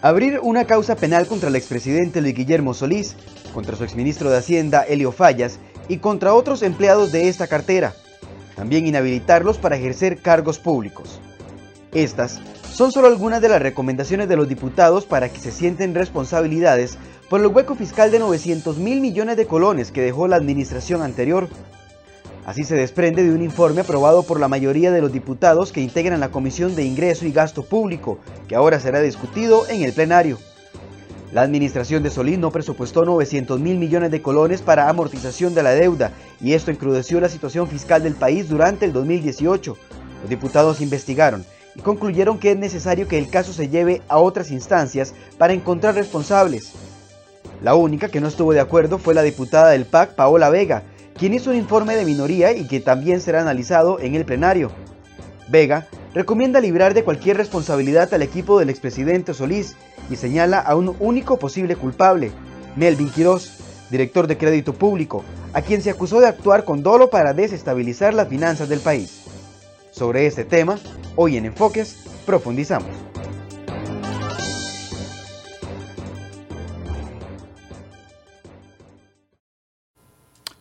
Abrir una causa penal contra el expresidente Luis Guillermo Solís, contra su exministro de Hacienda Helio Fallas y contra otros empleados de esta cartera. También inhabilitarlos para ejercer cargos públicos. Estas son solo algunas de las recomendaciones de los diputados para que se sienten responsabilidades por el hueco fiscal de 900 mil millones de colones que dejó la administración anterior. Así se desprende de un informe aprobado por la mayoría de los diputados que integran la Comisión de Ingreso y Gasto Público, que ahora será discutido en el plenario. La administración de Solís no presupuestó 900 mil millones de colones para amortización de la deuda y esto encrudeció la situación fiscal del país durante el 2018. Los diputados investigaron y concluyeron que es necesario que el caso se lleve a otras instancias para encontrar responsables. La única que no estuvo de acuerdo fue la diputada del PAC, Paola Vega, quien hizo un informe de minoría y que también será analizado en el plenario. Vega recomienda librar de cualquier responsabilidad al equipo del expresidente Solís y señala a un único posible culpable, Melvin Quirós, director de crédito público, a quien se acusó de actuar con dolo para desestabilizar las finanzas del país. Sobre este tema, hoy en Enfoques, profundizamos.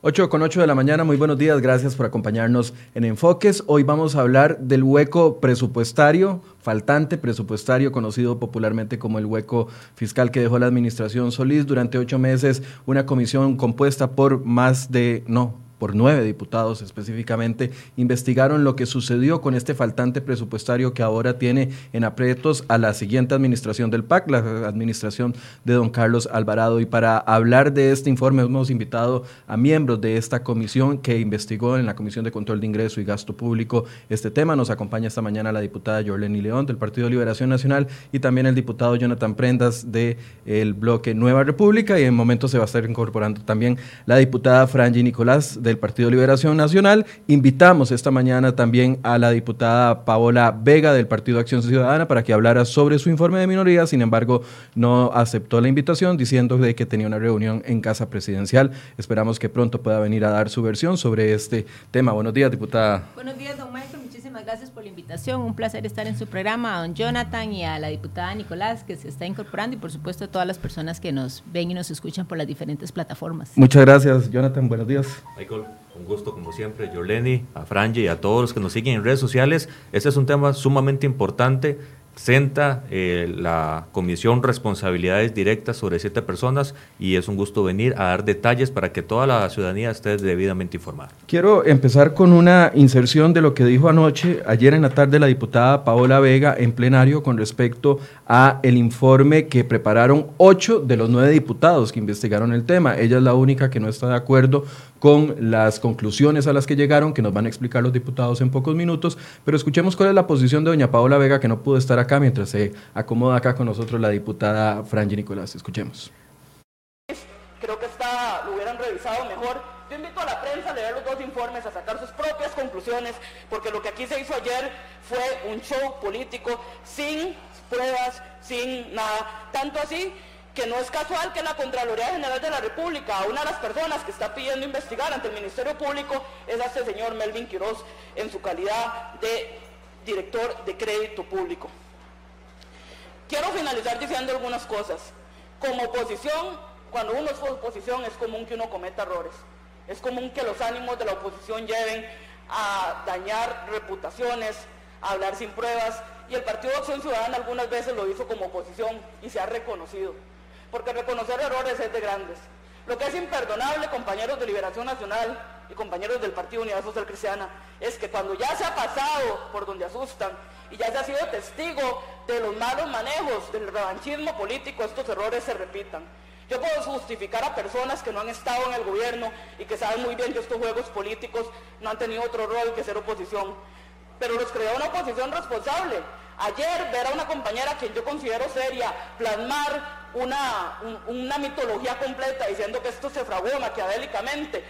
8 con 8 de la mañana, muy buenos días, gracias por acompañarnos en Enfoques. Hoy vamos a hablar del hueco presupuestario, faltante presupuestario, conocido popularmente como el hueco fiscal que dejó la administración Solís durante ocho meses, una comisión compuesta por más de, no, por nueve diputados específicamente, investigaron lo que sucedió con este faltante presupuestario que ahora tiene en aprietos a la siguiente administración del PAC, la administración de don Carlos Alvarado. Y para hablar de este informe hemos invitado a miembros de esta comisión que investigó en la Comisión de Control de Ingreso y Gasto Público este tema. Nos acompaña esta mañana la diputada Jorleni León del Partido Liberación Nacional y también el diputado Jonathan Prendas del el bloque Nueva República y en momento se va a estar incorporando también la diputada Franji Nicolás del Partido Liberación Nacional. Invitamos esta mañana también a la diputada Paola Vega del Partido Acción Ciudadana para que hablara sobre su informe de minoría, sin embargo no aceptó la invitación diciendo de que tenía una reunión en Casa Presidencial. Esperamos que pronto pueda venir a dar su versión sobre este tema. Buenos días, diputada. Buenos días, don Michael. Gracias por la invitación. Un placer estar en su programa, a don Jonathan y a la diputada Nicolás, que se está incorporando, y por supuesto a todas las personas que nos ven y nos escuchan por las diferentes plataformas. Muchas gracias, Jonathan. Buenos días. Michael, un gusto como siempre. Yoleni, a Franji y a todos los que nos siguen en redes sociales. Este es un tema sumamente importante Senta eh, la comisión responsabilidades directas sobre siete personas y es un gusto venir a dar detalles para que toda la ciudadanía esté debidamente informada. Quiero empezar con una inserción de lo que dijo anoche, ayer en la tarde, la diputada Paola Vega en plenario con respecto a el informe que prepararon ocho de los nueve diputados que investigaron el tema. Ella es la única que no está de acuerdo con las conclusiones a las que llegaron, que nos van a explicar los diputados en pocos minutos, pero escuchemos cuál es la posición de doña Paola Vega, que no pudo estar acá mientras se acomoda acá con nosotros la diputada Franji Nicolás. Escuchemos. Creo que está, lo hubieran revisado mejor. Yo invito a la prensa a leer los dos informes, a sacar sus propias conclusiones, porque lo que aquí se hizo ayer fue un show político sin pruebas, sin nada. Tanto así que no es casual que la Contraloría General de la República, una de las personas que está pidiendo investigar ante el Ministerio Público, es a este señor Melvin Quiroz en su calidad de director de crédito público. Quiero finalizar diciendo algunas cosas. Como oposición, cuando uno es oposición es común que uno cometa errores. Es común que los ánimos de la oposición lleven a dañar reputaciones, a hablar sin pruebas. Y el Partido de Acción Ciudadana algunas veces lo hizo como oposición y se ha reconocido porque reconocer errores es de grandes. Lo que es imperdonable, compañeros de Liberación Nacional y compañeros del Partido Unidad Social Cristiana, es que cuando ya se ha pasado por donde asustan y ya se ha sido testigo de los malos manejos, del revanchismo político, estos errores se repitan. Yo puedo justificar a personas que no han estado en el gobierno y que saben muy bien que estos juegos políticos no han tenido otro rol que ser oposición, pero los creó una oposición responsable. Ayer ver a una compañera que yo considero seria plasmar una, una mitología completa diciendo que esto se fraguó maquiavélicamente.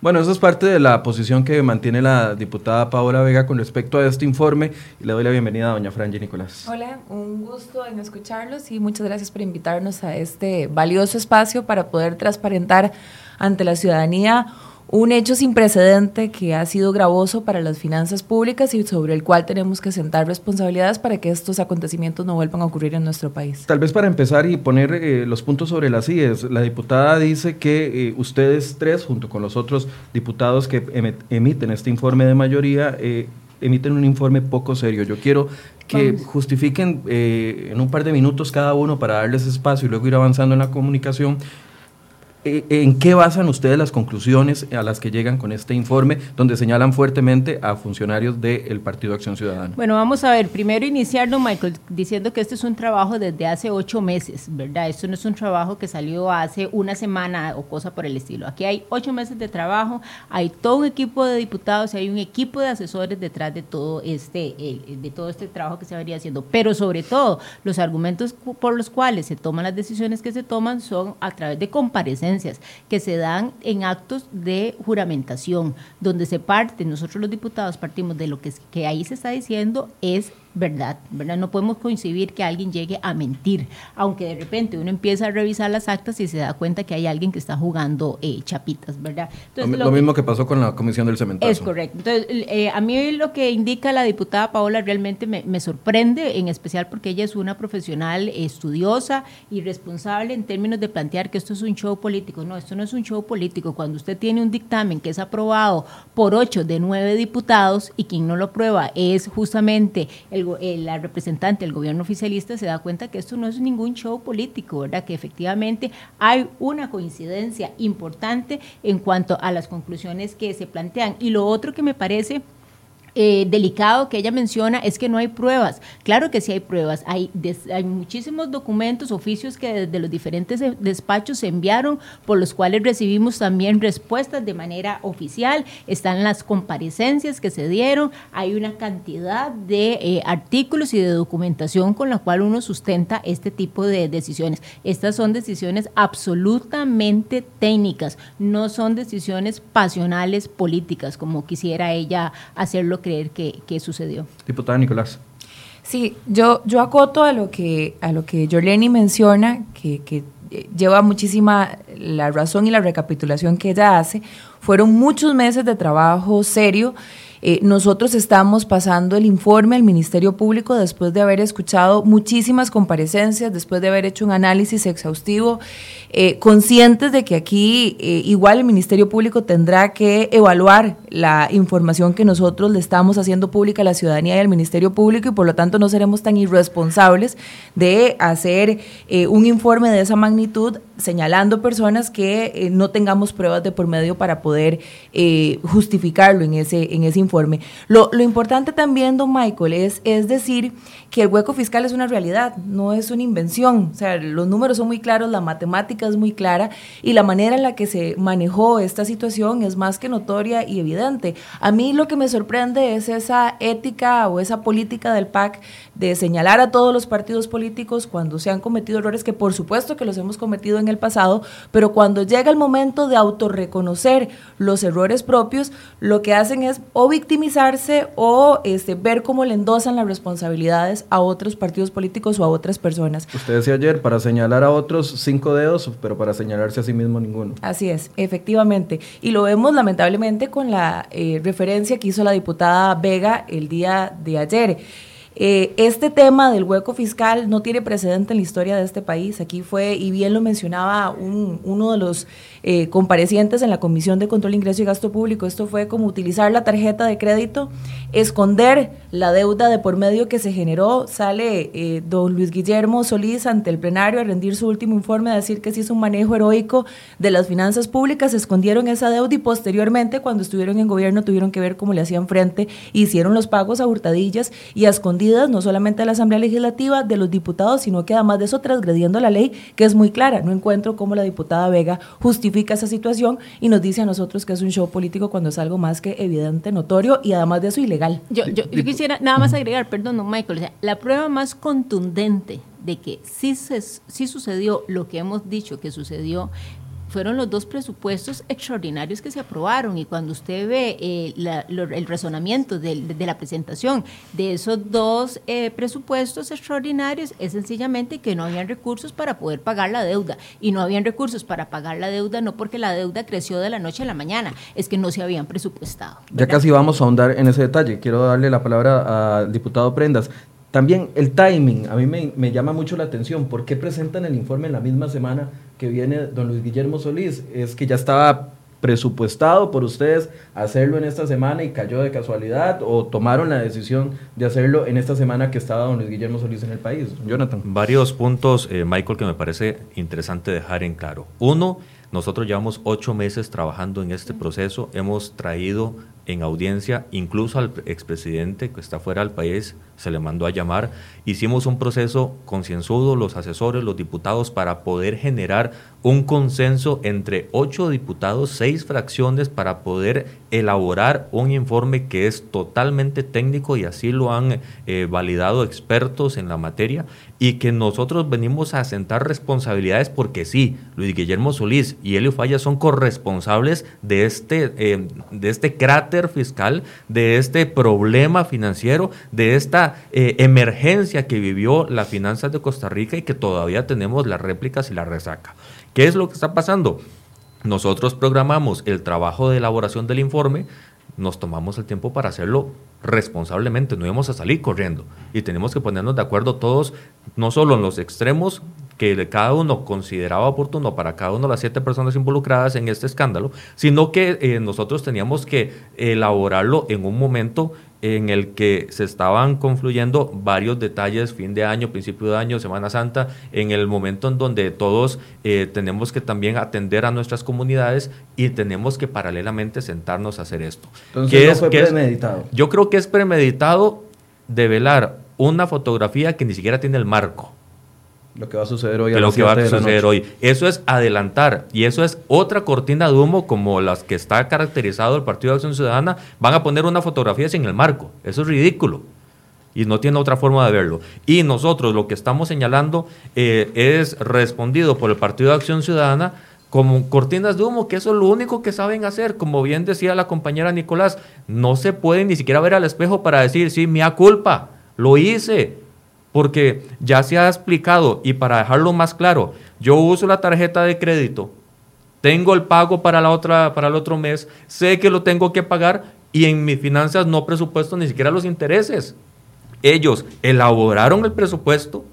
Bueno, eso es parte de la posición que mantiene la diputada Paola Vega con respecto a este informe y le doy la bienvenida a doña Franji Nicolás. Hola, un gusto en escucharlos y muchas gracias por invitarnos a este valioso espacio para poder transparentar ante la ciudadanía un hecho sin precedente que ha sido gravoso para las finanzas públicas y sobre el cual tenemos que sentar responsabilidades para que estos acontecimientos no vuelvan a ocurrir en nuestro país. Tal vez para empezar y poner eh, los puntos sobre las IES, la diputada dice que eh, ustedes tres, junto con los otros diputados que emiten este informe de mayoría, eh, emiten un informe poco serio. Yo quiero que justifiquen en un par de minutos cada uno para darles espacio y luego ir avanzando en la comunicación ¿En qué basan ustedes las conclusiones a las que llegan con este informe, donde señalan fuertemente a funcionarios del Partido Acción Ciudadana? Bueno, vamos a ver, primero iniciarnos, Michael, diciendo que este es un trabajo desde hace ocho meses, ¿verdad? Esto no es un trabajo que salió hace una semana o cosa por el estilo. Aquí hay ocho meses de trabajo, hay todo un equipo de diputados y hay un equipo de asesores detrás de todo este, de todo este trabajo que se venía haciendo. Pero sobre todo, los argumentos por los cuales se toman las decisiones que se toman son a través de comparecencias que se dan en actos de juramentación, donde se parte, nosotros los diputados partimos de lo que, que ahí se está diciendo es verdad, ¿verdad? No podemos coincidir que alguien llegue a mentir, aunque de repente uno empieza a revisar las actas y se da cuenta que hay alguien que está jugando eh, chapitas, ¿verdad? lo, mismo que pasó con la Comisión del Cementazo. Es correcto. Entonces, eh, a mí lo que indica la diputada Paola realmente me, me, sorprende, en especial porque ella es una profesional estudiosa y responsable en términos de plantear que esto es un show político. No, esto no es un show político. Cuando usted tiene un dictamen que es aprobado por ocho de nueve diputados y quien no lo aprueba es justamente el la representante del gobierno oficialista se da cuenta que esto no es ningún show político, ¿verdad? Que efectivamente hay una coincidencia importante en cuanto a las conclusiones que se plantean. Y lo otro que me parece eh, delicado que ella menciona es que no hay pruebas. Claro que sí hay pruebas. Hay, hay muchísimos documentos, oficios que desde los diferentes despachos se enviaron, por los cuales recibimos también respuestas de manera oficial. Están las comparecencias que se dieron. Hay una cantidad de eh, artículos y de documentación con la cual uno sustenta este tipo de decisiones. Estas son decisiones absolutamente técnicas, no son decisiones pasionales políticas, como quisiera ella hacerlo creer que, sucedió. Diputada Nicolás. Sí, yo, yo acoto a lo que, a lo que Jorleni menciona, que, que lleva muchísima la razón y la recapitulación que ella hace. Fueron muchos meses de trabajo serio eh, nosotros estamos pasando el informe al Ministerio Público después de haber escuchado muchísimas comparecencias, después de haber hecho un análisis exhaustivo, eh, conscientes de que aquí eh, igual el Ministerio Público tendrá que evaluar la información que nosotros le estamos haciendo pública a la ciudadanía y al Ministerio Público y por lo tanto no seremos tan irresponsables de hacer un informe de esa magnitud señalando personas que no tengamos pruebas de por medio para poder justificarlo en ese, en ese informe. Lo, lo, importante también, don Michael, es, es decir que el hueco fiscal es una realidad, no es una invención. O sea, los números son muy claros, la matemática es muy clara y la manera en la que se manejó esta situación es más que notoria y evidente. A mí lo que me sorprende es esa ética o esa política del PAC de señalar a todos los partidos políticos cuando se han cometido errores, que por supuesto que los hemos cometido en el pasado, pero cuando llega el momento de autorreconocer los errores propios, lo que hacen es o victimizarse o este, ver cómo le endosan las responsabilidades a otros partidos políticos o a otras personas. Usted decía ayer, para señalar a otros cinco dedos, pero para señalarse a sí mismo ninguno. Así es, efectivamente. Y lo vemos lamentablemente con la eh, referencia que hizo la diputada Vega el día de ayer. Eh, este tema del hueco fiscal no tiene precedente en la historia de este país. Aquí fue, y bien lo mencionaba uno de los eh, comparecientes en la Comisión de Control, Ingreso y Gasto Público, esto fue como utilizar la tarjeta de crédito, esconder la deuda de por medio que se generó. Sale eh, don Luis Guillermo Solís ante el plenario a rendir su último informe, a decir que se hizo un manejo heroico de las finanzas públicas, escondieron esa deuda y posteriormente, cuando estuvieron en gobierno, tuvieron que ver cómo le hacían frente, hicieron los pagos a hurtadillas y a escondidas no solamente de la Asamblea Legislativa, de los diputados, sino que además de eso transgrediendo la ley, que es muy clara. No encuentro cómo la diputada Vega justifica esa situación y nos dice a nosotros que es un show político cuando es algo más que evidente, notorio y además de eso ilegal. Yo, quisiera nada más agregar, perdón, Michael, la prueba más contundente de que sí, se, sí sucedió lo que hemos dicho que sucedió fueron los dos presupuestos extraordinarios que se aprobaron y cuando usted ve eh, el razonamiento de, la presentación de esos dos eh, presupuestos extraordinarios es sencillamente que no habían recursos para poder pagar la deuda y no habían recursos para pagar la deuda no porque la deuda creció de la noche a la mañana, es que no se habían presupuestado. Ya casi vamos a ahondar en ese detalle. Quiero darle la palabra al diputado Prendas. También el timing, a mí me, llama mucho la atención. ¿Por qué presentan el informe en la misma semana que viene don Luis Guillermo Solís? Es que ya estaba presupuestado por ustedes hacerlo en esta semana y cayó de casualidad o tomaron la decisión de hacerlo en esta semana que estaba don Luis Guillermo Solís en el país. Jonathan. Varios puntos, eh, Michael, que me parece interesante dejar en claro. Uno, nosotros llevamos ocho meses trabajando en este proceso, hemos traído en audiencia, incluso al expresidente que está fuera del país, se le mandó a llamar. Hicimos un proceso concienzudo, los asesores, los diputados, para poder generar un consenso entre ocho diputados, seis fracciones, para poder elaborar un informe que es totalmente técnico y así lo han eh, validado expertos en la materia y que nosotros venimos a sentar responsabilidades porque sí, Luis Guillermo Solís y Elio Falla son corresponsables de este, eh, de este cráter fiscal, de este problema financiero, de esta eh, emergencia que vivió las finanzas de Costa Rica y que todavía tenemos las réplicas y la resaca. ¿Qué es lo que está pasando? Nosotros programamos el trabajo de elaboración del informe, nos tomamos el tiempo para hacerlo responsablemente, no íbamos a salir corriendo y tenemos que ponernos de acuerdo todos, no solo en los extremos que cada uno consideraba oportuno para cada una de las siete personas involucradas en este escándalo, sino que eh, nosotros teníamos que elaborarlo en un momento en el que se estaban confluyendo varios detalles, fin de año, principio de año, Semana Santa, en el momento en donde todos eh, tenemos que también atender a nuestras comunidades y tenemos que paralelamente sentarnos a hacer esto. Entonces, es, fue premeditado. yo creo que es premeditado develar una fotografía que ni siquiera tiene el marco. Lo que va a suceder hoy. A lo que va a suceder hoy. Eso es adelantar y eso es otra cortina de humo como las que está caracterizado el Partido de Acción Ciudadana. Van a poner una fotografía sin el marco. Eso es ridículo y no tiene otra forma de verlo. Y nosotros lo que estamos señalando eh, es respondido por el Partido de Acción Ciudadana como cortinas de humo, que eso es lo único que saben hacer. Como bien decía la compañera Nicolás, no se puede ni siquiera ver al espejo para decir, sí, mía culpa, lo hice, porque ya se ha explicado y para dejarlo más claro, yo uso la tarjeta de crédito, tengo el pago para, la otra, para el otro mes, sé que lo tengo que pagar y en mis finanzas no presupuesto ni siquiera los intereses. Ellos elaboraron el presupuesto,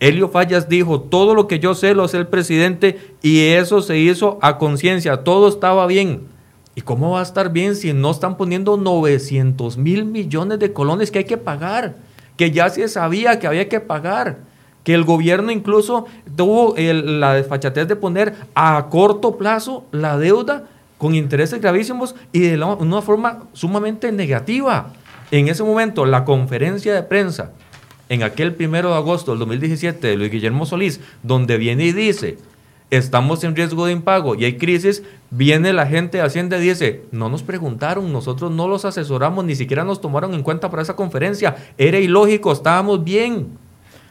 Helio Fallas dijo, todo lo que yo sé lo hace el presidente y eso se hizo a conciencia, todo estaba bien. ¿Y cómo va a estar bien si no están poniendo 900 mil millones de colones que hay que pagar? Que ya se sabía que había que pagar, que el gobierno incluso tuvo la desfachatez de poner a corto plazo la deuda con intereses gravísimos y de una forma sumamente negativa. En ese momento, la conferencia de prensa, en aquel primero de agosto del 2017 de Luis Guillermo Solís, donde viene y dice, estamos en riesgo de impago y hay crisis, viene la gente de Hacienda y dice, no nos preguntaron, nosotros no los asesoramos, ni siquiera nos tomaron en cuenta para esa conferencia, era ilógico, estábamos bien.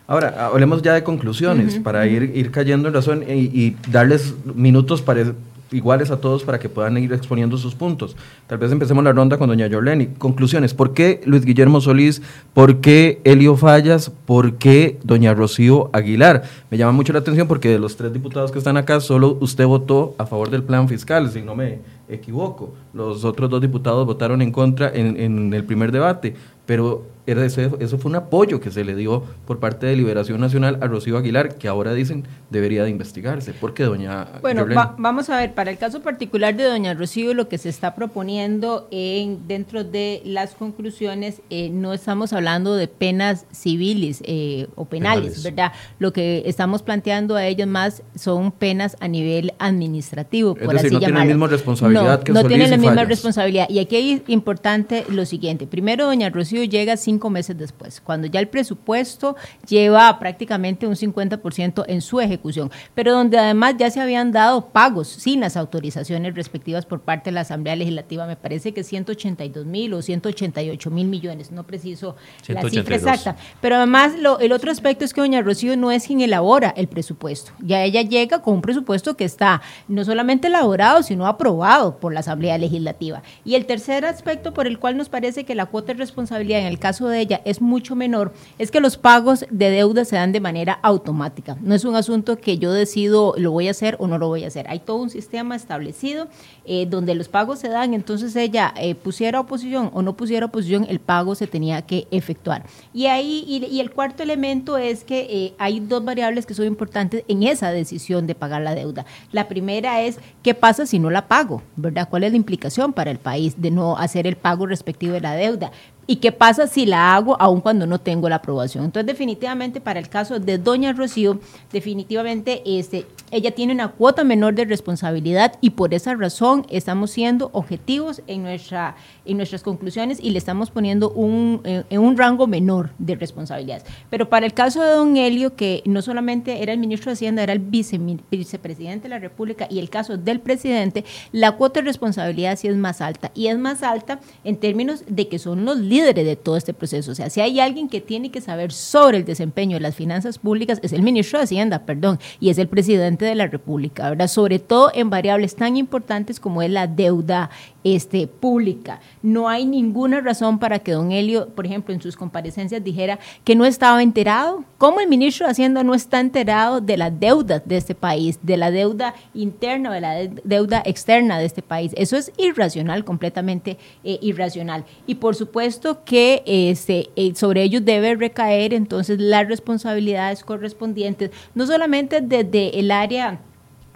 Ahora, hablemos ya de conclusiones, para ir, ir cayendo en razón y, y darles minutos para iguales a todos para que puedan ir exponiendo sus puntos. Tal vez empecemos la ronda con doña Yoleni. Conclusiones, ¿por qué Luis Guillermo Solís? ¿Por qué Elio Fallas? ¿Por qué doña Rocío Aguilar? Me llama mucho la atención porque de los tres diputados que están acá, solo usted votó a favor del plan fiscal, si no me equivoco. Los otros dos diputados votaron en contra en, en el primer debate, pero eso, fue un apoyo que se le dio por parte de Liberación Nacional a Rocío Aguilar, que ahora dicen debería de investigarse. ¿Por qué, doña Bueno, vamos a ver, para el caso particular de doña Rocío, lo que se está proponiendo en dentro de las conclusiones, eh, no estamos hablando de penas civiles eh, o penales, ¿verdad? Lo que estamos planteando a ellos más son penas a nivel administrativo, es decir, no tienen la misma responsabilidad no, No tienen la misma responsabilidad. Y aquí es importante lo siguiente. Primero, doña Rocío llega sin cinco meses después, cuando ya el presupuesto lleva prácticamente un 50% en su ejecución, pero donde además ya se habían dado pagos sin las autorizaciones respectivas por parte de la Asamblea Legislativa, me parece que 182 mil o 188 mil millones, no preciso la cifra exacta, pero además el otro aspecto es que doña Rocío no es quien elabora el presupuesto, ya ella llega con un presupuesto que está no solamente elaborado, sino aprobado por la Asamblea Legislativa. Y el tercer aspecto por el cual nos parece que la cuota de responsabilidad en el caso de ella es mucho menor es que los pagos de deuda se dan de manera automática. No es un asunto que yo decido lo voy a hacer o no lo voy a hacer. Hay todo un sistema establecido eh, donde los pagos se dan, entonces ella eh, pusiera oposición o no pusiera oposición, el pago se tenía que efectuar. Y ahí, y, el cuarto elemento es que eh, hay dos variables que son importantes en esa decisión de pagar la deuda. La primera es, ¿qué pasa si no la pago? ¿Verdad? ¿Cuál es la implicación para el país de no hacer el pago respectivo de la deuda? ¿Y qué pasa si la hago aun cuando no tengo la aprobación? Entonces, definitivamente, para el caso de Doña Rocío, definitivamente este, ella tiene una cuota menor de responsabilidad y por esa razón estamos siendo objetivos en, nuestra, en nuestras conclusiones y le estamos poniendo un, eh, en un rango menor de responsabilidades. Pero para el caso de Don Helio, que no solamente era el ministro de Hacienda, era el vicepresidente de la República y el caso del presidente, la cuota de responsabilidad sí es más alta. Y es más alta en términos de que son los líderes de todo este proceso. O sea, si hay alguien que tiene que saber sobre el desempeño de las finanzas públicas, es el ministro de Hacienda, perdón, y es el presidente de la República, ¿verdad? Sobre todo en variables tan importantes como es la deuda este, pública. No hay ninguna razón para que don Helio, por ejemplo, en sus comparecencias dijera que no estaba enterado. ¿Cómo el ministro de Hacienda no está enterado de la deuda de este país, de la deuda interna, de la deuda externa de este país? Eso es irracional, completamente eh, irracional. Y por supuesto que este, eh, sobre ellos debe recaer entonces las responsabilidades correspondientes, no solamente desde el área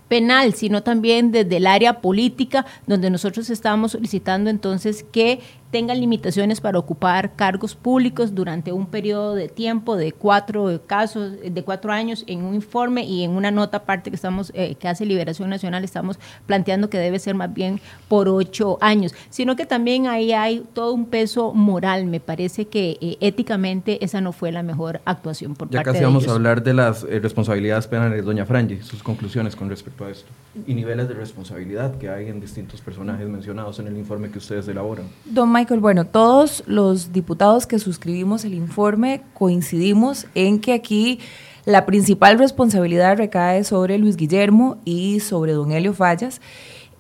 penal, sino también desde el área política, donde nosotros estamos solicitando entonces que tengan limitaciones para ocupar cargos públicos durante un periodo de tiempo de cuatro casos, de cuatro años en un informe y en una nota aparte que estamos, eh, que hace Liberación Nacional, estamos planteando que debe ser más bien por ocho años, sino que también ahí hay todo un peso moral. Me parece que eh, éticamente esa no fue la mejor actuación por ya parte casi vamos a hablar de las eh, responsabilidades penales, doña Frangi, sus conclusiones con respecto a esto y niveles de responsabilidad que hay en distintos personajes mencionados en el informe que ustedes elaboran. Don Michael, bueno, todos los diputados que suscribimos el informe coincidimos en que aquí la principal responsabilidad recae sobre Luis Guillermo y sobre don Helio Fallas.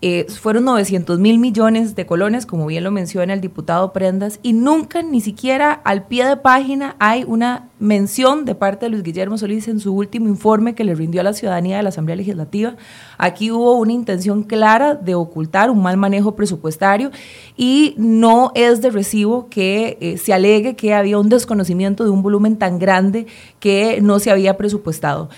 Eh, fueron 900 mil millones de colones, como bien lo menciona el diputado Prendas, y nunca, ni siquiera al pie de página, hay una mención de parte de Luis Guillermo Solís en su último informe que le rindió a la ciudadanía de la Asamblea Legislativa. Aquí hubo una intención clara de ocultar un mal manejo presupuestario y no es de recibo que eh, se alegue que había un desconocimiento de un volumen tan grande que no se había presupuestado.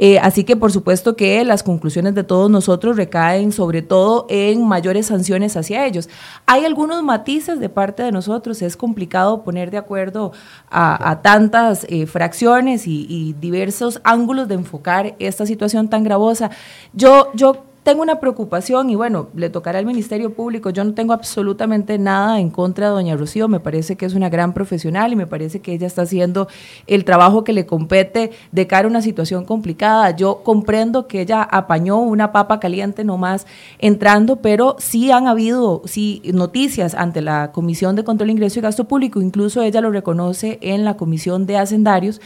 Eh, así que por supuesto que las conclusiones de todos nosotros recaen sobre todo en mayores sanciones hacia ellos. Hay algunos matices de parte de nosotros, es complicado poner de acuerdo a, tantas eh, fracciones y, y, diversos ángulos de enfocar esta situación tan gravosa. Yo, yo tengo una preocupación y bueno, le tocará al Ministerio Público. Yo no tengo absolutamente nada en contra de doña Rocío, me parece que es una gran profesional y me parece que ella está haciendo el trabajo que le compete de cara a una situación complicada. Yo comprendo que ella apañó una papa caliente nomás entrando, pero sí han habido sí, noticias ante la Comisión de Control, Ingreso y Gasto Público, incluso ella lo reconoce en la Comisión de Hacendarios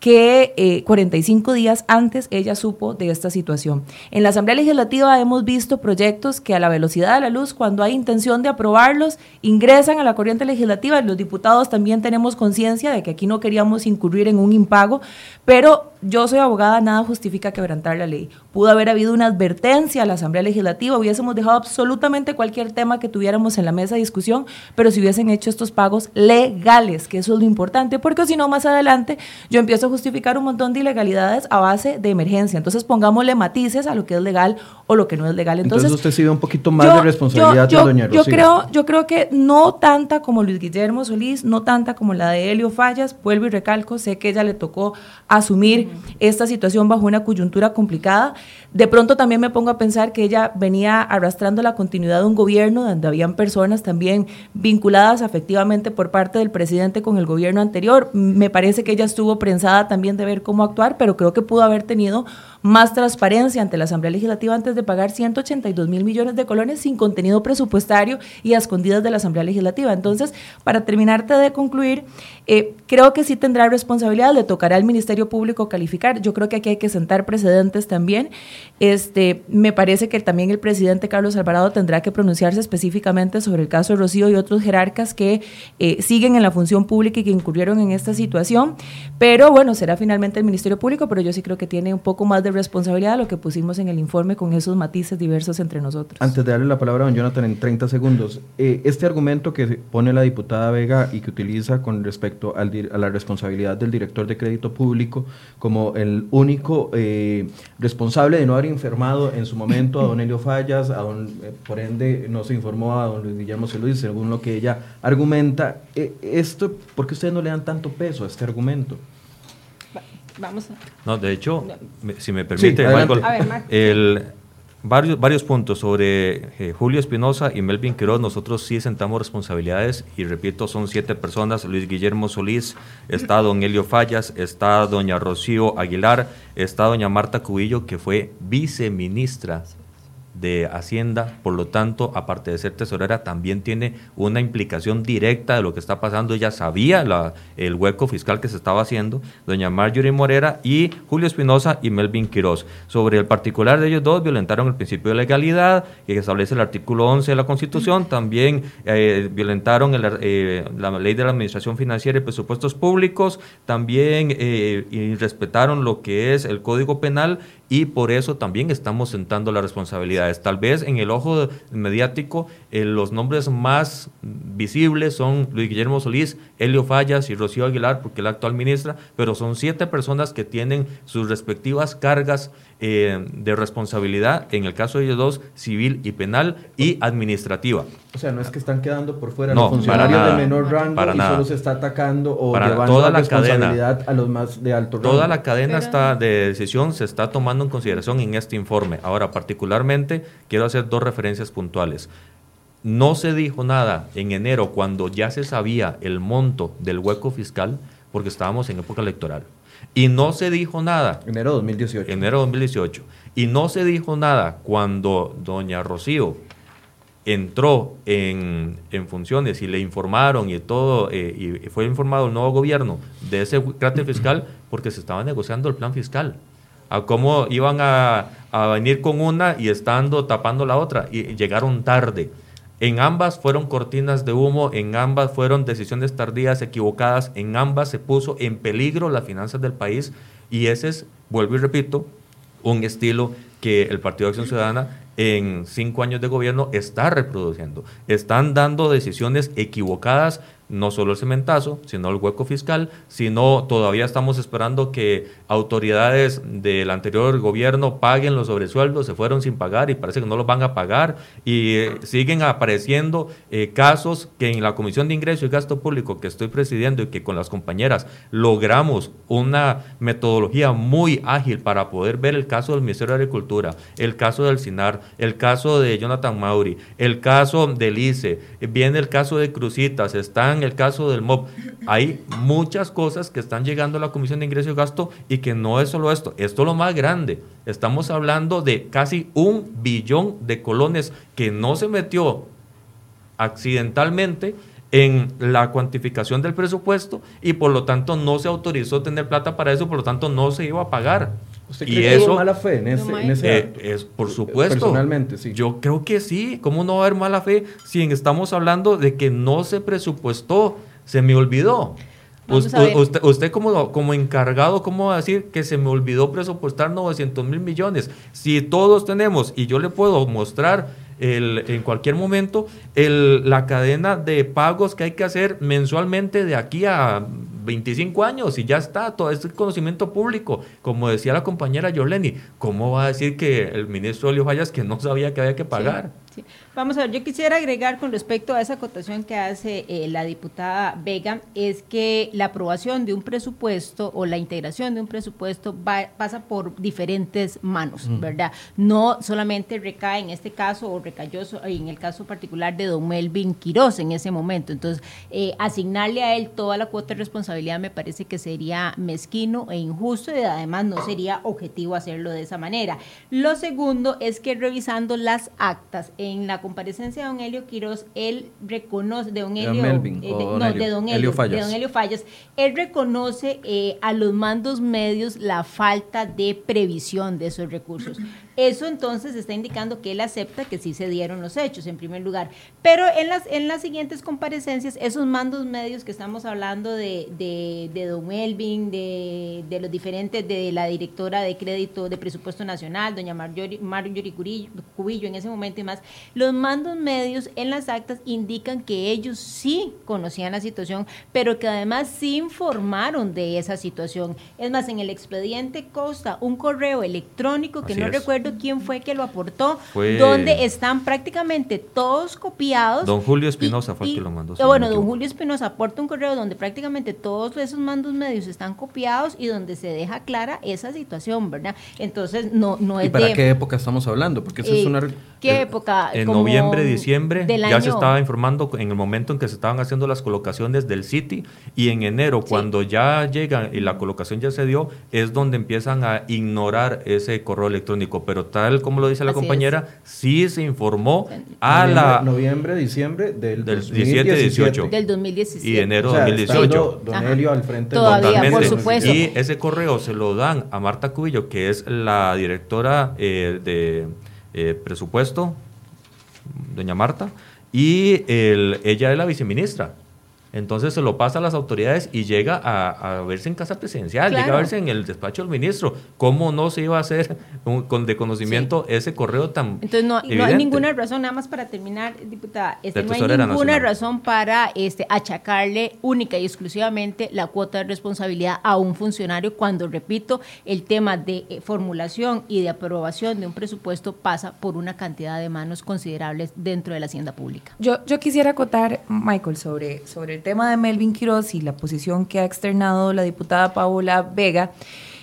que 45 eh, días antes ella supo de esta situación. En la Asamblea Legislativa hemos visto proyectos que a la velocidad de la luz, cuando hay intención de aprobarlos, ingresan a la corriente legislativa. Los diputados también tenemos conciencia de que aquí no queríamos incurrir en un impago, pero yo soy abogada, nada justifica quebrantar la ley. Pudo haber habido una advertencia a la Asamblea Legislativa, hubiésemos dejado absolutamente cualquier tema que tuviéramos en la mesa de discusión, pero si hubiesen hecho estos pagos legales, que eso es lo importante, porque si no, más adelante yo empiezo a justificar un montón de ilegalidades a base de emergencia. Entonces pongámosle matices a lo que es legal o lo que no es legal. Entonces, usted sigue un poquito más de responsabilidad yo, doña Yo creo, yo creo que no tanta como Luis Guillermo Solís, no tanta como la de Helio Fallas, vuelvo y recalco, sé que ella le tocó asumir esta situación bajo una coyuntura complicada. De pronto también me pongo a pensar que ella venía arrastrando la continuidad de un gobierno donde habían personas también vinculadas afectivamente por parte del presidente con el gobierno anterior. Me parece que ella estuvo prensada también de ver cómo actuar, pero creo que pudo haber tenido más transparencia ante la Asamblea Legislativa antes de pagar 182 mil millones de colones sin contenido presupuestario y a escondidas de la Asamblea Legislativa. Entonces, para terminarte de concluir, eh, creo que sí tendrá responsabilidad, le tocará al Ministerio Público calificar. Yo creo que aquí hay que sentar precedentes también. Este, me parece que también el presidente Carlos Alvarado tendrá que pronunciarse específicamente sobre el caso de Rocío y otros jerarcas que eh, siguen en la función pública y que incurrieron en esta situación. Pero bueno, será finalmente el Ministerio Público, pero yo sí creo que tiene un poco más de responsabilidad lo que pusimos en el informe con esos matices diversos entre nosotros. Antes de darle la palabra a don Jonathan en 30 segundos, eh, este argumento que pone la diputada Vega y que utiliza con respecto al, a la responsabilidad del director de crédito público como el único eh, responsable de no haber informado en su momento a don Elio Fallas, a don, eh, por ende no se informó a don Luis Guillermo Celuís, según lo que ella argumenta. esto, ¿Por qué ustedes no le dan tanto peso a este argumento? Vamos a... No, de hecho, si me permite, el, varios, varios puntos sobre eh, Julio Espinosa y Melvin Quiroz. Nosotros sí sentamos responsabilidades y repito, son siete personas. Luis Guillermo Solís, está don Helio Fallas, está doña Rocío Aguilar, está doña Marta Cubillo, que fue viceministra de Hacienda, por lo tanto, aparte de ser tesorera, también tiene una implicación directa de lo que está pasando. Ella sabía la, el hueco fiscal que se estaba haciendo, doña Marjorie Morera y Julio Espinosa y Melvin Quiroz. Sobre el particular de ellos dos, violentaron el principio de legalidad que establece el artículo 11 de la Constitución, también eh, violentaron eh, la ley de la Administración Financiera y Presupuestos Públicos, también eh, y respetaron lo que es el Código Penal y por eso también estamos sentando las responsabilidades. Tal vez en el ojo mediático eh, los nombres más visibles son Luis Guillermo Solís, Helio Fallas y Rocío Aguilar, porque la actual ministra, pero son siete personas que tienen sus respectivas cargas eh, de responsabilidad, en el caso de ellos dos, civil y penal y administrativa. O sea, no es que están quedando por fuera los funcionarios de menor rango y solo se está atacando o llevando toda la responsabilidad cadena, a los más de alto rango. Toda la cadena está de decisión se está tomando en consideración en este informe. Ahora, particularmente, quiero hacer dos referencias puntuales. No se dijo nada en enero cuando ya se sabía el monto del hueco fiscal porque estábamos en época electoral. Y no se dijo nada. Enero 2018. Enero 2018. Y no se dijo nada cuando doña Rocío entró en, funciones y le informaron y todo, eh, y fue informado el nuevo gobierno de ese carácter fiscal porque se estaba negociando el plan fiscal. A cómo iban a, venir con una y estando tapando la otra. Y llegaron tarde. En ambas fueron cortinas de humo, en ambas fueron decisiones tardías, equivocadas, en ambas se puso en peligro las finanzas del país y ese es, vuelvo y repito, un estilo que el Partido de Acción Ciudadana en cinco años de gobierno está reproduciendo. Están dando decisiones equivocadas no solo el cementazo, sino el hueco fiscal, sino todavía estamos esperando que autoridades del anterior gobierno paguen los sobresueldos, se fueron sin pagar y parece que no los van a pagar y eh, siguen apareciendo eh, casos que en la Comisión de Ingreso y Gasto Público que estoy presidiendo y que con las compañeras logramos una metodología muy ágil para poder ver el caso del Ministerio de Agricultura, el caso del SINAR, el caso de Jonathan Mauri, el caso del ICE, viene el caso de Crucitas, están en el caso del MOB, hay muchas cosas que están llegando a la Comisión de Ingreso y Gasto y que no es solo esto, esto es lo más grande. Estamos hablando de casi un billón de colones que no se metió accidentalmente en la cuantificación del presupuesto y por lo tanto no se autorizó tener plata para eso, por lo tanto no se iba a pagar. ¿Usted cree y que eso, hubo mala fe en ese, eh, es, por supuesto. Personalmente, sí. Yo creo que sí. ¿Cómo no va a haber mala fe si estamos hablando de que no se presupuestó? Se me olvidó. Usted, usted, como, como encargado, ¿cómo va a decir que se me olvidó presupuestar 900 mil millones? Si todos tenemos, y yo le puedo mostrar el, en cualquier momento el, la cadena de pagos que hay que hacer mensualmente de aquí a 25 años y ya está, todo este conocimiento público. Como decía la compañera Yoleni, ¿cómo va a decir que el ministro Elio Fallas que no sabía que había que pagar? Vamos a ver, yo quisiera agregar con respecto a esa acotación que hace eh, la diputada Vega, es que la aprobación de un presupuesto o la integración de un presupuesto pasa por diferentes manos, ¿verdad? No solamente recae en este caso o recayó en el caso particular de don Melvin Quiroz en ese momento. Entonces, eh, asignarle a él toda la cuota de responsabilidad me parece que sería mezquino e injusto y además no sería objetivo hacerlo de esa manera. Lo segundo es que revisando las actas, en la comparecencia de don Helio Quiroz, él reconoce, de don Helio, eh, no, de don Helio, de don Helio Fallas, él reconoce eh, a los mandos medios la falta de previsión de esos recursos. Eso entonces está indicando que él acepta que sí se dieron los hechos, en primer lugar. Pero en las, en las siguientes comparecencias, esos mandos medios que estamos hablando de, de, Don Melvin, de, de, los diferentes, de la directora de crédito de presupuesto nacional, doña Marjorie, Marjorie Cubillo en ese momento y más, los mandos medios en las actas indican que ellos sí conocían la situación, pero que además sí informaron de esa situación. Es más, en el expediente consta un correo electrónico que no recuerdo quién fue que lo aportó, donde están prácticamente todos copiados. Don Julio Espinosa fue el que lo mandó. bueno, don Julio Espinosa aporta un correo donde prácticamente todos esos mandos medios están copiados y donde se deja clara esa situación, ¿verdad? Entonces, no, no es ¿Y para qué época estamos hablando? Porque eso es eh, una... ¿Qué época? En noviembre, diciembre, ya se estaba informando en el momento en que se estaban haciendo las colocaciones del City y en enero, cuando ya llega y la colocación ya se dio, es donde empiezan a ignorar ese correo electrónico pero tal como lo dice la compañera, sí se informó a la... Noviembre, diciembre del, del 17, 18. Del 2017. Y enero de 2018. Don Helio al frente. Todavía, por supuesto. Y ese correo se lo dan a Marta Cubillo, que es la directora eh, de eh, presupuesto, doña Marta, y el, ella es la viceministra. Entonces se lo pasa a las autoridades y llega a, verse en casa presidencial, llega a verse en el despacho del ministro. ¿Cómo no se iba a hacer con de conocimiento ese correo tan Entonces no, hay ninguna razón, nada más para terminar, diputada, este, no hay ninguna razón para este, achacarle única y exclusivamente la cuota de responsabilidad a un funcionario cuando, repito, el tema de eh, formulación y de aprobación de un presupuesto pasa por una cantidad de manos considerables dentro de la hacienda pública. Yo, yo quisiera acotar, Michael, sobre, sobre el tema de Melvin Quiroz y la posición que ha externado la diputada Paola Vega,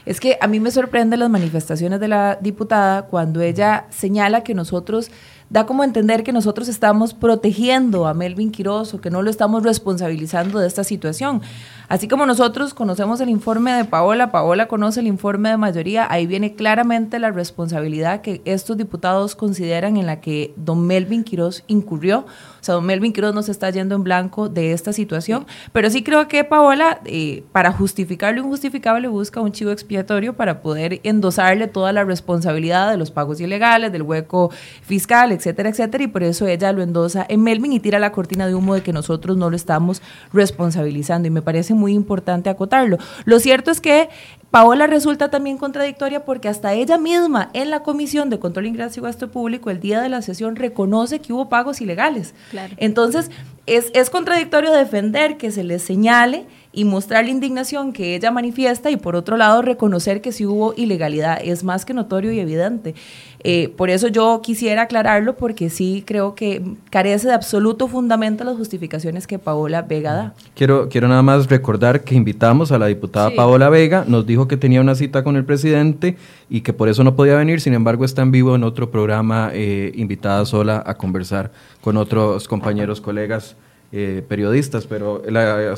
es que a mí me sorprenden las manifestaciones de la diputada cuando ella señala que nosotros da como entender que nosotros estamos protegiendo a Melvin Quiroz o que no lo estamos responsabilizando de esta situación. Así como nosotros conocemos el informe de Paola, Paola conoce el informe de mayoría, ahí viene claramente la responsabilidad que estos diputados consideran en la que don Melvin Quiroz incurrió. O sea, don Melvin Quiroz nos está yendo en blanco de esta situación, pero sí creo que Paola, eh, para justificar lo injustificable, busca un chivo expiatorio para poder endosarle toda la responsabilidad de los pagos ilegales, del hueco fiscal, etcétera, etcétera, y por eso ella lo endosa en Melvin y tira la cortina de humo de que nosotros no lo estamos responsabilizando. Y me parece muy importante acotarlo. Lo cierto es que Paola resulta también contradictoria porque hasta ella misma en la Comisión de Control Ingreso y Gasto Público el día de la sesión reconoce que hubo pagos ilegales. Entonces, es, es contradictorio defender que se le señale y mostrar la indignación que ella manifiesta y por otro lado reconocer que sí hubo ilegalidad. Es más que notorio y evidente. Eh, por eso yo quisiera aclararlo porque sí creo que carece de absoluto fundamento las justificaciones que Paola Vega da. Quiero, quiero nada más recordar que invitamos a la diputada Paola Vega, nos dijo que tenía una cita con el presidente y que por eso no podía venir, sin embargo está en vivo en otro programa eh, invitada sola a conversar con otros compañeros, colegas eh, periodistas, pero la,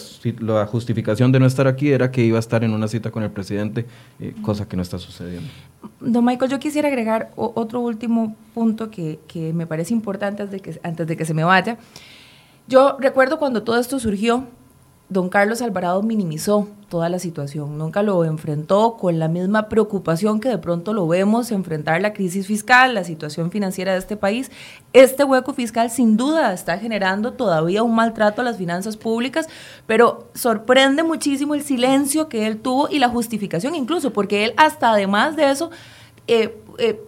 justificación de no estar aquí era que iba a estar en una cita con el presidente, eh, cosa que no está sucediendo. Don Michael, yo quisiera agregar otro último punto que, me parece importante de, que, antes de que se me vaya. Yo recuerdo cuando todo esto surgió, don Carlos Alvarado minimizó toda la situación, nunca lo enfrentó con la misma preocupación que de pronto lo vemos enfrentar la crisis fiscal, la situación financiera de este país. Este hueco fiscal sin duda está generando todavía un maltrato a las finanzas públicas, pero sorprende muchísimo el silencio que él tuvo y la justificación incluso, porque él hasta además de eso... Eh, eh,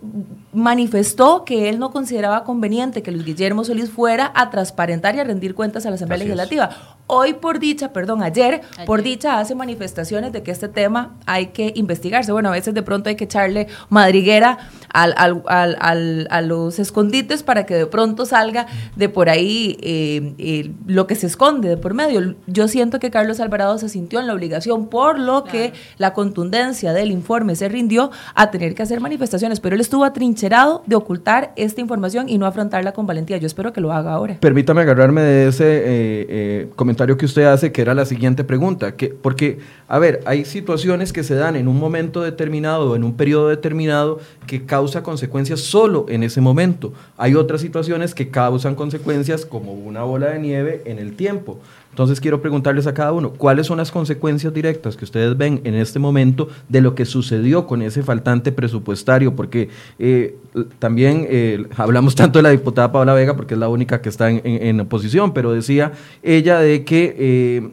manifestó que él no consideraba conveniente que Luis Guillermo Solís fuera a transparentar y a rendir cuentas a la Asamblea Legislativa. Hoy por dicha, perdón, ayer, por dicha hace manifestaciones de que este tema hay que investigarse. Bueno, a veces de pronto hay que echarle madriguera al, al, a los escondites para que de pronto salga de por ahí eh, eh, lo que se esconde de por medio. Yo siento que Carlos Alvarado se sintió en la obligación, por lo que la contundencia del informe se rindió a tener que hacer manifestaciones, pero él estuvo atrincherado de ocultar esta información y no afrontarla con valentía. Yo espero que lo haga ahora. Permítame agarrarme de ese eh, comentario que usted hace, que era la siguiente pregunta, que, porque, a ver, hay situaciones que se dan en un momento determinado, en un periodo determinado, que causa consecuencias solo en ese momento. Hay otras situaciones que causan consecuencias como una bola de nieve en el tiempo. Entonces quiero preguntarles a cada uno, ¿cuáles son las consecuencias directas que ustedes ven en este momento de lo que sucedió con ese faltante presupuestario? Porque eh, también eh, hablamos tanto de la diputada Paola Vega, porque es la única que está en, oposición, pero decía ella de que, eh,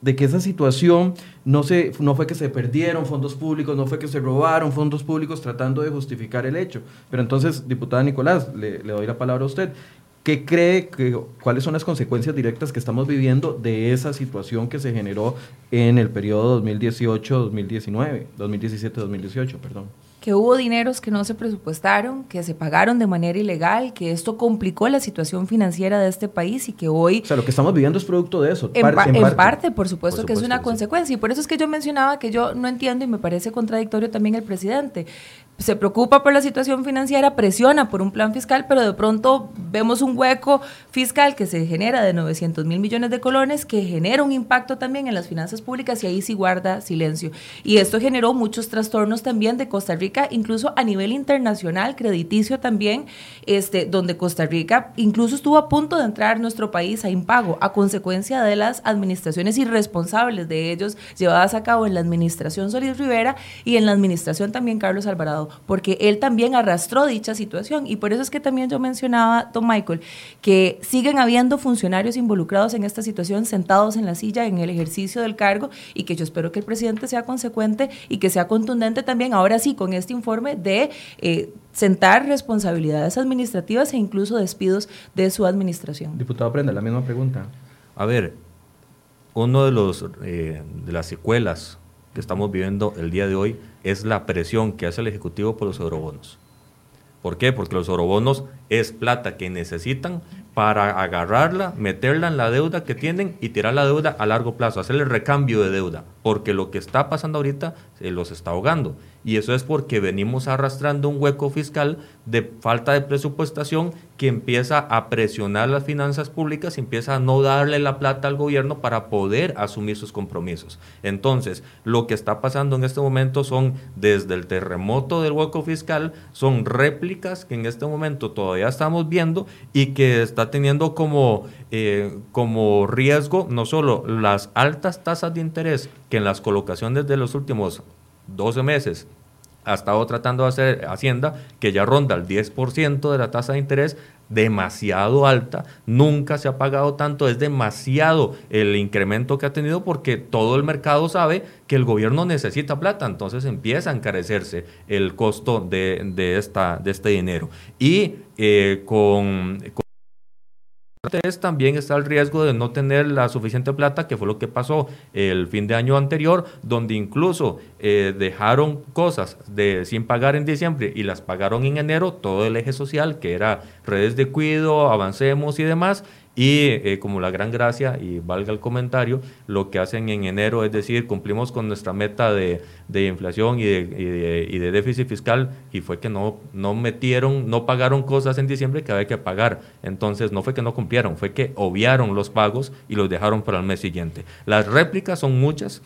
de que esa situación no, se, no fue que se perdieron fondos públicos, no fue que se robaron fondos públicos tratando de justificar el hecho. Pero entonces, diputada Nicolás, le, doy la palabra a usted. ¿Qué cree que cuáles son las consecuencias directas que estamos viviendo de esa situación que se generó en el periodo 2018-2019, 2017-2018, perdón? que hubo dineros que no se presupuestaron, que se pagaron de manera ilegal, que esto complicó la situación financiera de este país y que hoy... O sea, lo que estamos viviendo es producto de eso. En, en, parte. por supuesto, que es una consecuencia. Y por eso es que yo mencionaba que yo no entiendo y me parece contradictorio también el presidente se preocupa por la situación financiera, presiona por un plan fiscal, pero de pronto vemos un hueco fiscal que se genera de 900 mil millones de colones, que genera un impacto también en las finanzas públicas y ahí sí guarda silencio. Y esto generó muchos trastornos también de Costa Rica, incluso a nivel internacional, crediticio también, este, donde Costa Rica incluso estuvo a punto de entrar nuestro país a impago a consecuencia de las administraciones irresponsables de ellos llevadas a cabo en la administración Solís Rivera y en la administración también Carlos Alvarado porque él también arrastró dicha situación. Y por eso es que también yo mencionaba, don Michael, que siguen habiendo funcionarios involucrados en esta situación, sentados en la silla en el ejercicio del cargo, y que yo espero que el presidente sea consecuente y que sea contundente también, ahora sí, con este informe de... Eh, sentar responsabilidades administrativas e incluso despidos de su administración. Diputado Prenda, la misma pregunta. A ver, uno de los eh, de las secuelas que estamos viviendo el día de hoy es la presión que hace el Ejecutivo por los eurobonos. ¿Por qué? Porque los eurobonos es plata que necesitan para agarrarla, meterla en la deuda que tienen y tirar la deuda a largo plazo, hacer el recambio de deuda, porque lo que está pasando ahorita se los está ahogando. Y eso es porque venimos arrastrando un hueco fiscal de falta de presupuestación que empieza a presionar las finanzas públicas y empieza a no darle la plata al gobierno para poder asumir sus compromisos. Entonces, lo que está pasando en este momento son, desde el terremoto del hueco fiscal, son réplicas que en este momento todavía estamos viendo y que está teniendo como, eh, como riesgo no solo las altas tasas de interés que en las colocaciones de los últimos 12 meses ha estado tratando de hacer Hacienda, que ya ronda el 10% de la tasa de interés, demasiado alta, nunca se ha pagado tanto, es demasiado el incremento que ha tenido porque todo el mercado sabe que el gobierno necesita plata, entonces empieza a encarecerse el costo de, esta, de este dinero. Y eh, con también está el riesgo de no tener la suficiente plata, que fue lo que pasó el fin de año anterior, donde incluso eh, dejaron cosas de, sin pagar en diciembre y las pagaron en enero, todo el eje social, que era redes de cuido, avancemos y demás, y eh, como la gran gracia, y valga el comentario, lo que hacen en enero es decir, cumplimos con nuestra meta de, inflación y de, y de, déficit fiscal, y fue que no, no metieron, no pagaron cosas en diciembre que había que pagar. Entonces, no fue que no cumplieron, fue que obviaron los pagos y los dejaron para el mes siguiente. Las réplicas son muchas,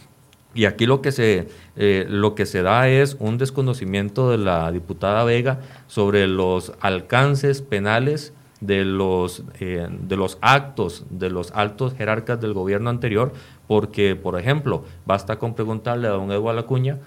y aquí lo que, se, eh, lo que se da es un desconocimiento de la diputada Vega sobre los alcances penales de los, eh, de los actos de los altos jerarcas del gobierno anterior, porque, por ejemplo, basta con preguntarle a don Eduardo Acuña,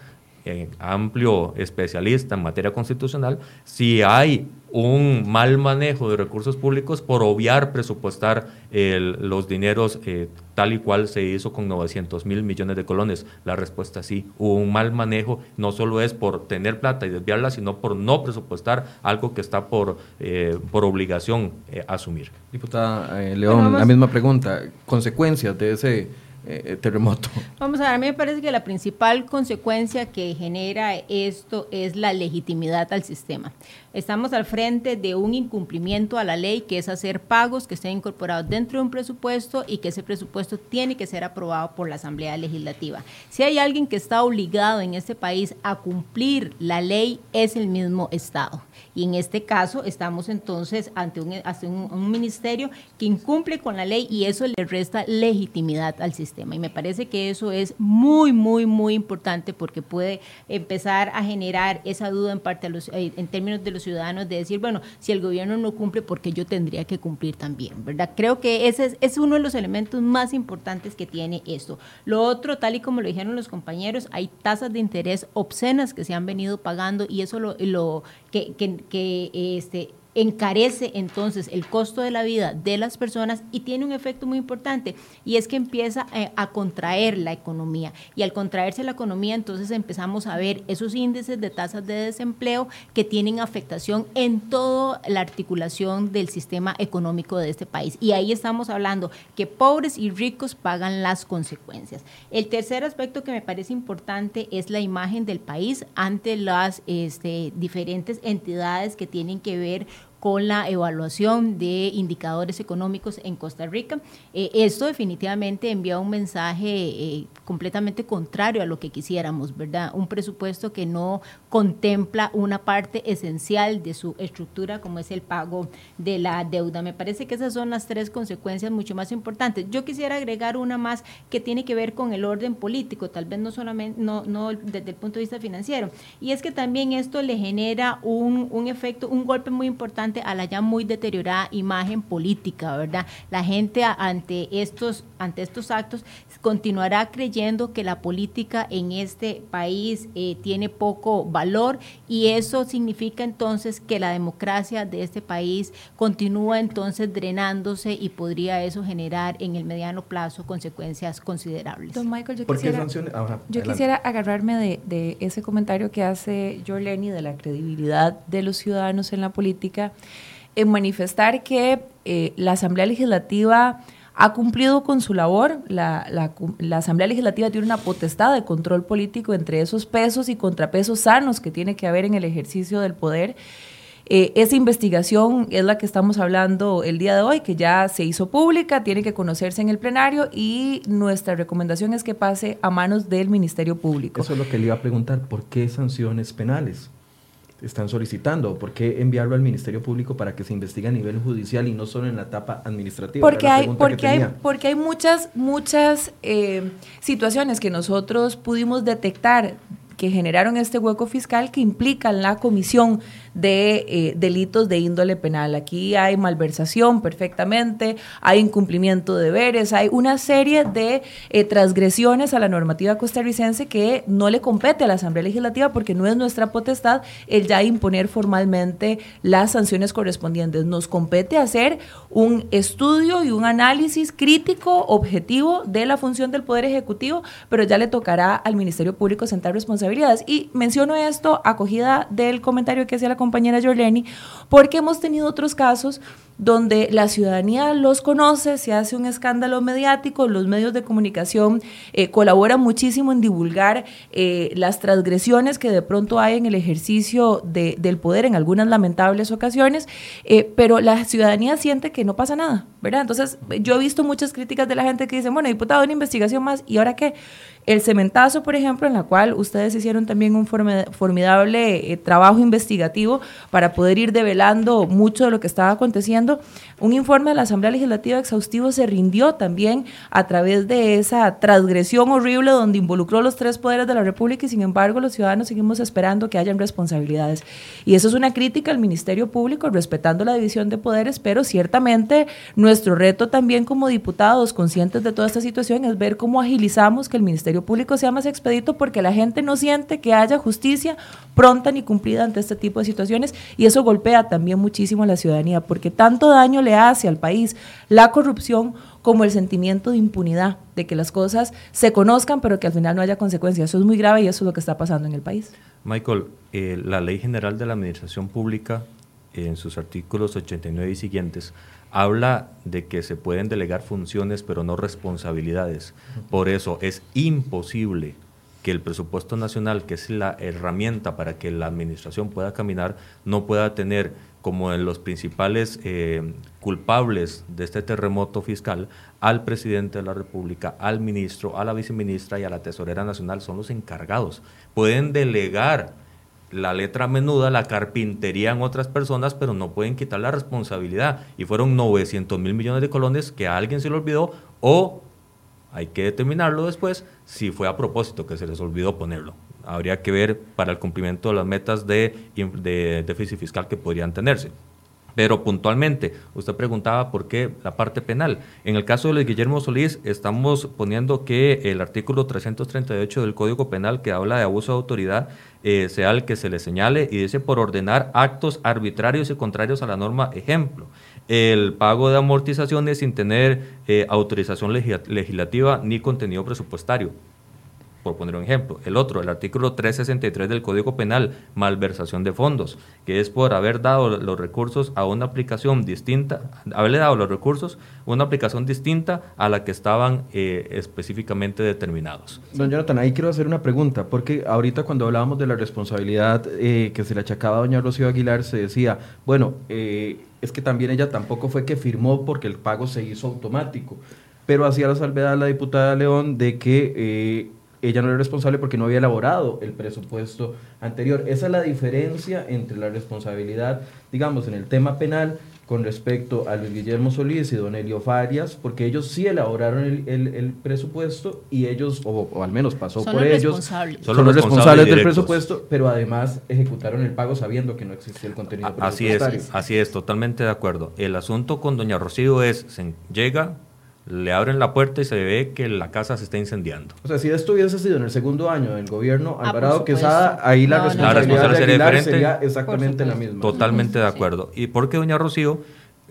eh, amplio especialista en materia constitucional, si hay un mal manejo de recursos públicos por obviar presupuestar los dineros eh, tal y cual se hizo con 900 mil millones de colones. La respuesta sí, hubo un mal manejo, no solo es por tener plata y desviarla, sino por no presupuestar algo que está por, eh, por obligación eh, asumir. Diputada León, la misma pregunta, consecuencias de ese eh, terremoto. Vamos a ver, a mí me parece que la principal consecuencia que genera esto es la legitimidad al sistema. Estamos al frente de un incumplimiento a la ley, que es hacer pagos que estén incorporados dentro de un presupuesto y que ese presupuesto tiene que ser aprobado por la Asamblea Legislativa. Si hay alguien que está obligado en este país a cumplir la ley, es el mismo Estado. Y en este caso estamos entonces ante un, ministerio que incumple con la ley y eso le resta legitimidad al sistema. Y me parece que eso es muy, muy, muy importante porque puede empezar a generar esa duda en parte los, eh, en términos de los ciudadanos de decir, bueno, si el gobierno no cumple, ¿por qué yo tendría que cumplir también? ¿Verdad? Creo que ese es, es uno de los elementos más importantes que tiene esto. Lo otro, tal y como lo dijeron los compañeros, hay tasas de interés obscenas que se han venido pagando y eso lo, lo que, que este, encarece entonces el costo de la vida de las personas y tiene un efecto muy importante y es que empieza eh, a contraer la economía y al contraerse la economía entonces empezamos a ver esos índices de tasas de desempleo que tienen afectación en toda la articulación del sistema económico de este país y ahí estamos hablando que pobres y ricos pagan las consecuencias. El tercer aspecto que me parece importante es la imagen del país ante las este, diferentes entidades que tienen que ver con la evaluación de indicadores económicos en Costa Rica. Eh, esto definitivamente envía un mensaje eh, completamente contrario a lo que quisiéramos, ¿verdad? Un presupuesto que no contempla una parte esencial de su estructura como es el pago de la deuda. Me parece que esas son las tres consecuencias mucho más importantes. Yo quisiera agregar una más que tiene que ver con el orden político, tal vez no solamente, no, no desde el punto de vista financiero, y es que también esto le genera un, un efecto, un golpe muy importante a la ya muy deteriorada imagen política, ¿verdad? La gente ante estos, ante estos actos continuará creyendo que la política en este país eh, tiene poco valor y eso significa entonces que la democracia de este país continúa entonces drenándose y podría eso generar en el mediano plazo consecuencias considerables. Don Michael, yo, quisiera, yo quisiera agarrarme de, de, ese comentario que hace Lenny de la credibilidad de los ciudadanos en la política en manifestar que eh, la Asamblea Legislativa ha cumplido con su labor. La, Asamblea Legislativa tiene una potestad de control político entre esos pesos y contrapesos sanos que tiene que haber en el ejercicio del poder. Eh, esa investigación es la que estamos hablando el día de hoy, que ya se hizo pública, tiene que conocerse en el plenario y nuestra recomendación es que pase a manos del Ministerio Público. Eso es lo que le iba a preguntar, ¿por qué sanciones penales? Están solicitando? ¿Por qué enviarlo al Ministerio Público para que se investigue a nivel judicial y no solo en la etapa administrativa? Porque hay, porque hay, porque hay muchas, muchas eh, situaciones que nosotros pudimos detectar que generaron este hueco fiscal que implican la comisión de eh, delitos de índole penal. Aquí hay malversación perfectamente, hay incumplimiento de deberes, hay una serie de eh, transgresiones a la normativa costarricense que no le compete a la Asamblea Legislativa porque no es nuestra potestad el ya imponer formalmente las sanciones correspondientes. Nos compete hacer un estudio y un análisis crítico, objetivo de la función del Poder Ejecutivo, pero ya le tocará al Ministerio Público sentar responsabilidades. Y menciono esto acogida del comentario que hacía la compañera Jorleni, porque hemos tenido otros casos donde la ciudadanía los conoce, se hace un escándalo mediático, los medios de comunicación eh, colaboran muchísimo en divulgar eh, las transgresiones que de pronto hay en el ejercicio del poder en algunas lamentables ocasiones, eh, pero la ciudadanía siente que no pasa nada, ¿verdad? Entonces, yo he visto muchas críticas de la gente que dicen, bueno, diputado, una investigación más, ¿y ahora qué? El cementazo, por ejemplo, en la cual ustedes hicieron también un formidable trabajo investigativo para poder ir develando mucho de lo que estaba aconteciendo un informe de la Asamblea Legislativa exhaustivo se rindió también a través de esa transgresión horrible donde involucró los tres poderes de la República y sin embargo los ciudadanos seguimos esperando que hayan responsabilidades. Y eso es una crítica al Ministerio Público respetando la división de poderes, pero ciertamente nuestro reto también como diputados conscientes de toda esta situación es ver cómo agilizamos que el Ministerio Público sea más expedito porque la gente no siente que haya justicia pronta ni cumplida ante este tipo de situaciones y eso golpea también muchísimo a la ciudadanía porque tanto daño le hace al país la corrupción como el sentimiento de impunidad, de que las cosas se conozcan pero que al final no haya consecuencias. Eso es muy grave y eso es lo que está pasando en el país. Michael, eh, la Ley General de la Administración Pública, en sus artículos 89 y siguientes, habla de que se pueden delegar funciones pero no responsabilidades. Por eso es imposible que el presupuesto nacional, que es la herramienta para que la administración pueda caminar, no pueda tener como en los principales eh, culpables de este terremoto fiscal al presidente de la República, al ministro, a la viceministra y a la tesorera nacional, son los encargados. Pueden delegar la letra menuda, la carpintería en otras personas, pero no pueden quitar la responsabilidad. Y fueron 900 mil millones de colones que a alguien se le olvidó o hay que determinarlo después si fue a propósito que se les olvidó ponerlo. Habría que ver para el cumplimiento de las metas de, déficit fiscal que podrían tenerse. Pero puntualmente, usted preguntaba por qué la parte penal. En el caso de Luis Guillermo Solís, estamos poniendo que el artículo 338 del Código Penal que habla de abuso de autoridad eh, sea el que se le señale y dice por ordenar actos arbitrarios y contrarios a la norma. Ejemplo, el pago de amortizaciones sin tener eh, autorización legislativa ni contenido presupuestario por poner un ejemplo. El otro, el artículo 363 del Código Penal, malversación de fondos, que es por haber dado los recursos a una aplicación distinta, haberle dado los recursos a una aplicación distinta a la que estaban eh, específicamente determinados. Don Jonathan, ahí quiero hacer una pregunta, porque ahorita cuando hablábamos de la responsabilidad eh, que se le achacaba a doña Rocío Aguilar, se decía, bueno, eh, es que también ella tampoco fue que firmó porque el pago se hizo automático, pero hacía la salvedad la diputada León de que ella no era responsable porque no había elaborado el presupuesto anterior. Esa es la diferencia entre la responsabilidad, digamos, en el tema penal con respecto a Luis Guillermo Solís y Don Elio Farias, porque ellos sí elaboraron el, presupuesto y ellos, o, al menos pasó por ellos, son los responsables, del presupuesto, pero además ejecutaron el pago sabiendo que no existía el contenido así Es, así es, totalmente de acuerdo. El asunto con Doña Rocío es, se llega, le abren la puerta y se ve que la casa se está incendiando. O sea, si esto hubiese sido en el segundo año del gobierno ah, Alvarado Quesada, ahí la, responsabilidad sería, exactamente la misma. Totalmente de acuerdo. Y porque doña Rocío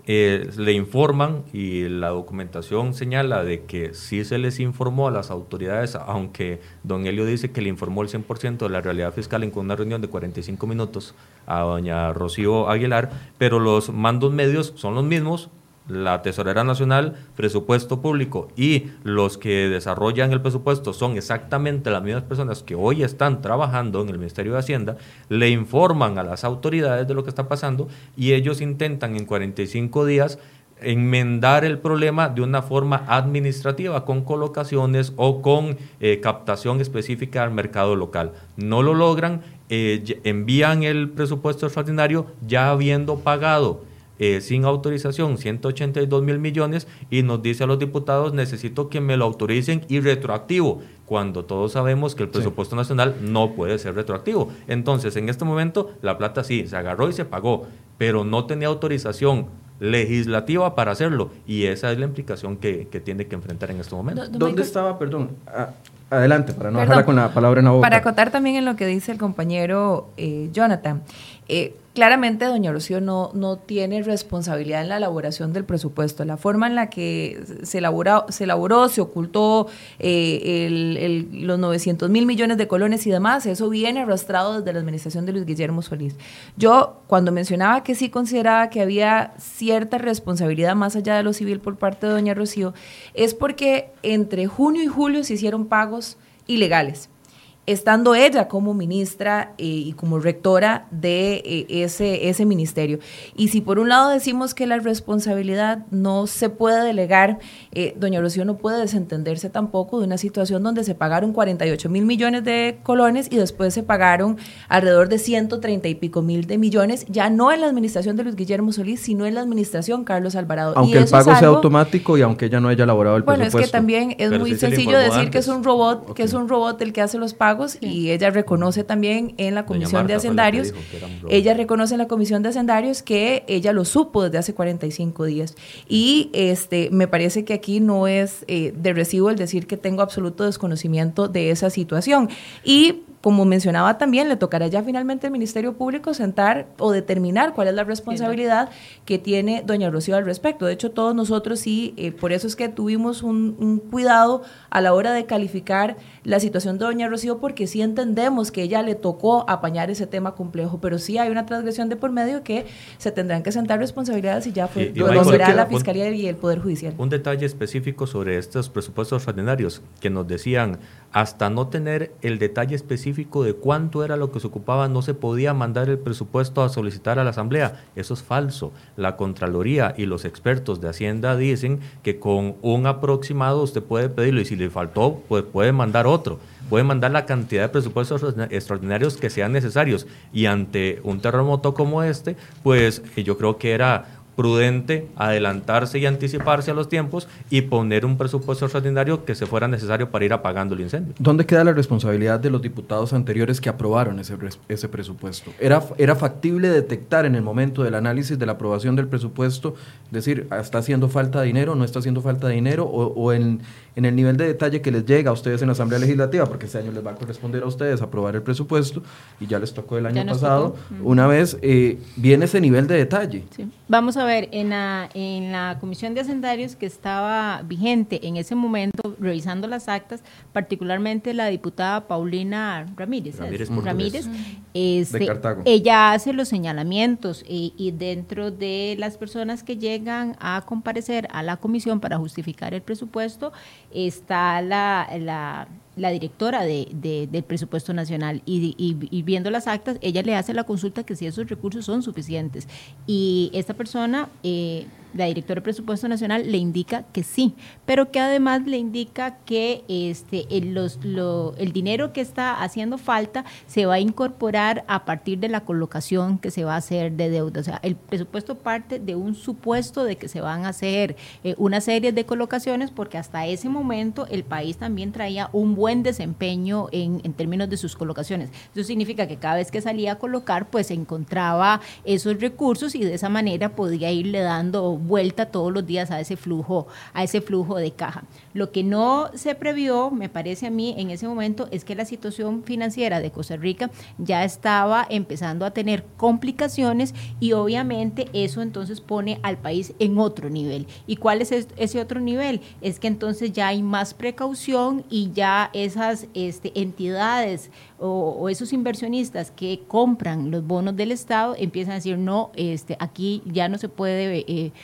eh, le informan y la documentación señala de que sí se les informó a las autoridades, aunque don Helio dice que le informó el 100% de la realidad fiscal en una reunión de 45 minutos a doña Rocío Aguilar, pero los mandos medios son los mismos, la Tesorera Nacional, presupuesto público y los que desarrollan el presupuesto son exactamente las mismas personas que hoy están trabajando en el Ministerio de Hacienda, le informan a las autoridades de lo que está pasando y ellos intentan en 45 días enmendar el problema de una forma administrativa, con colocaciones o con eh, captación específica al mercado local. No lo logran, eh, envían el presupuesto extraordinario ya habiendo pagado eh, sin autorización 182 mil millones y nos dice a los diputados necesito que me lo autoricen y retroactivo cuando todos sabemos que el presupuesto nacional no puede ser retroactivo. Entonces, en este momento, la plata sí, se agarró y se pagó, pero no tenía autorización legislativa para hacerlo. Y esa es la implicación que, tiene que enfrentar en este momento. ¿Dónde estaba, perdón? Ah, adelante, para no dejarla con la palabra en la boca. Para acotar también en lo que dice el compañero eh, Jonathan. Eh, claramente doña Rocío no, no tiene responsabilidad en la elaboración del presupuesto. La forma en la que se, elaboró, se, elaboró, se ocultó eh, los 900 mil millones de colones y demás, eso viene arrastrado desde la administración de Luis Guillermo Solís. Yo, cuando mencionaba que sí consideraba que había cierta responsabilidad más allá de lo civil por parte de doña Rocío, es porque entre junio y julio se hicieron pagos ilegales estando ella como ministra eh, y como rectora de eh, ese, ese ministerio. Y si por un lado decimos que la responsabilidad no se puede delegar, eh, doña Rocío no puede desentenderse tampoco de una situación donde se pagaron 48 mil millones de colones y después se pagaron alrededor de 130 y pico mil de millones, ya no en la administración de Luis Guillermo Solís, sino en la administración Carlos Alvarado. Aunque el pago sea automático y aunque ella no haya elaborado el presupuesto. Bueno, es que también es muy sencillo decir que es un robot, que es un robot el que hace los pagos pagos y ella reconoce también en la Comisión de Hacendarios, ella reconoce en la Comisión de Hacendarios que ella lo supo desde hace 45 días. Y este me parece que aquí no es eh, de recibo el decir que tengo absoluto desconocimiento de esa situación. Y como mencionaba también, le tocará ya finalmente al Ministerio Público sentar o determinar cuál es la responsabilidad que tiene doña Rocío al respecto. De hecho, todos nosotros sí, eh, por eso es que tuvimos un, un, cuidado a la hora de calificar la situación de doña Rocío, porque sí entendemos que ella le tocó apañar ese tema complejo, pero sí hay una transgresión de por medio que se tendrán que sentar responsabilidades y ya fue, lo será la Fiscalía y el Poder Judicial. Un detalle específico sobre estos presupuestos ordinarios que nos decían, hasta no tener el detalle específico de cuánto era lo que se ocupaba, no se podía mandar el presupuesto a solicitar a la Asamblea. Eso es falso. La Contraloría y los expertos de Hacienda dicen que con un aproximado usted puede pedirlo y si le faltó, pues puede mandar otro. Puede mandar la cantidad de presupuestos extraordinarios que sean necesarios. Y ante un terremoto como este, pues yo creo que era prudente adelantarse y anticiparse a los tiempos y poner un presupuesto extraordinario que se fuera necesario para ir apagando el incendio. ¿Dónde queda la responsabilidad de los diputados anteriores que aprobaron ese, ese presupuesto? ¿Era, ¿Era factible detectar en el momento del análisis de la aprobación del presupuesto, decir, ¿está haciendo falta dinero, no está haciendo falta dinero? ¿O, o en, en, el nivel de detalle que les llega a ustedes en la Asamblea Legislativa? Porque este año les va a corresponder a ustedes aprobar el presupuesto y ya les tocó el año pasado. Una vez, eh, viene ese nivel de detalle. Sí. Vamos a ver, en la, en la Comisión de Hacendarios que estaba vigente en ese momento, revisando las actas, particularmente la diputada Paulina Ramírez, Ramírez, Ramírez este, ella hace los señalamientos y, y, dentro de las personas que llegan a comparecer a la comisión para justificar el presupuesto está la, la la directora de, de, del presupuesto nacional y, y, y, viendo las actas, ella le hace la consulta que si esos recursos son suficientes. Y esta persona eh, la directora de Presupuesto Nacional le indica que sí, pero que además le indica que este, el, dinero que está haciendo falta se va a incorporar a partir de la colocación que se va a hacer de deuda. O sea, el presupuesto parte de un supuesto de que se van a hacer eh, una serie de colocaciones porque hasta ese momento el país también traía un buen desempeño en, en términos de sus colocaciones. Eso significa que cada vez que salía a colocar, pues se encontraba esos recursos y de esa manera podía irle dando vuelta todos los días a ese flujo, a ese flujo de caja. Lo que no se previó, me parece a mí, en ese momento es que la situación financiera de Costa Rica ya estaba empezando a tener complicaciones y obviamente eso entonces pone al país en otro nivel. ¿Y cuál es ese otro nivel? Es que entonces ya hay más precaución y ya esas este, entidades o, esos inversionistas que compran los bonos del Estado empiezan a decir, no, este, aquí ya no se puede eh,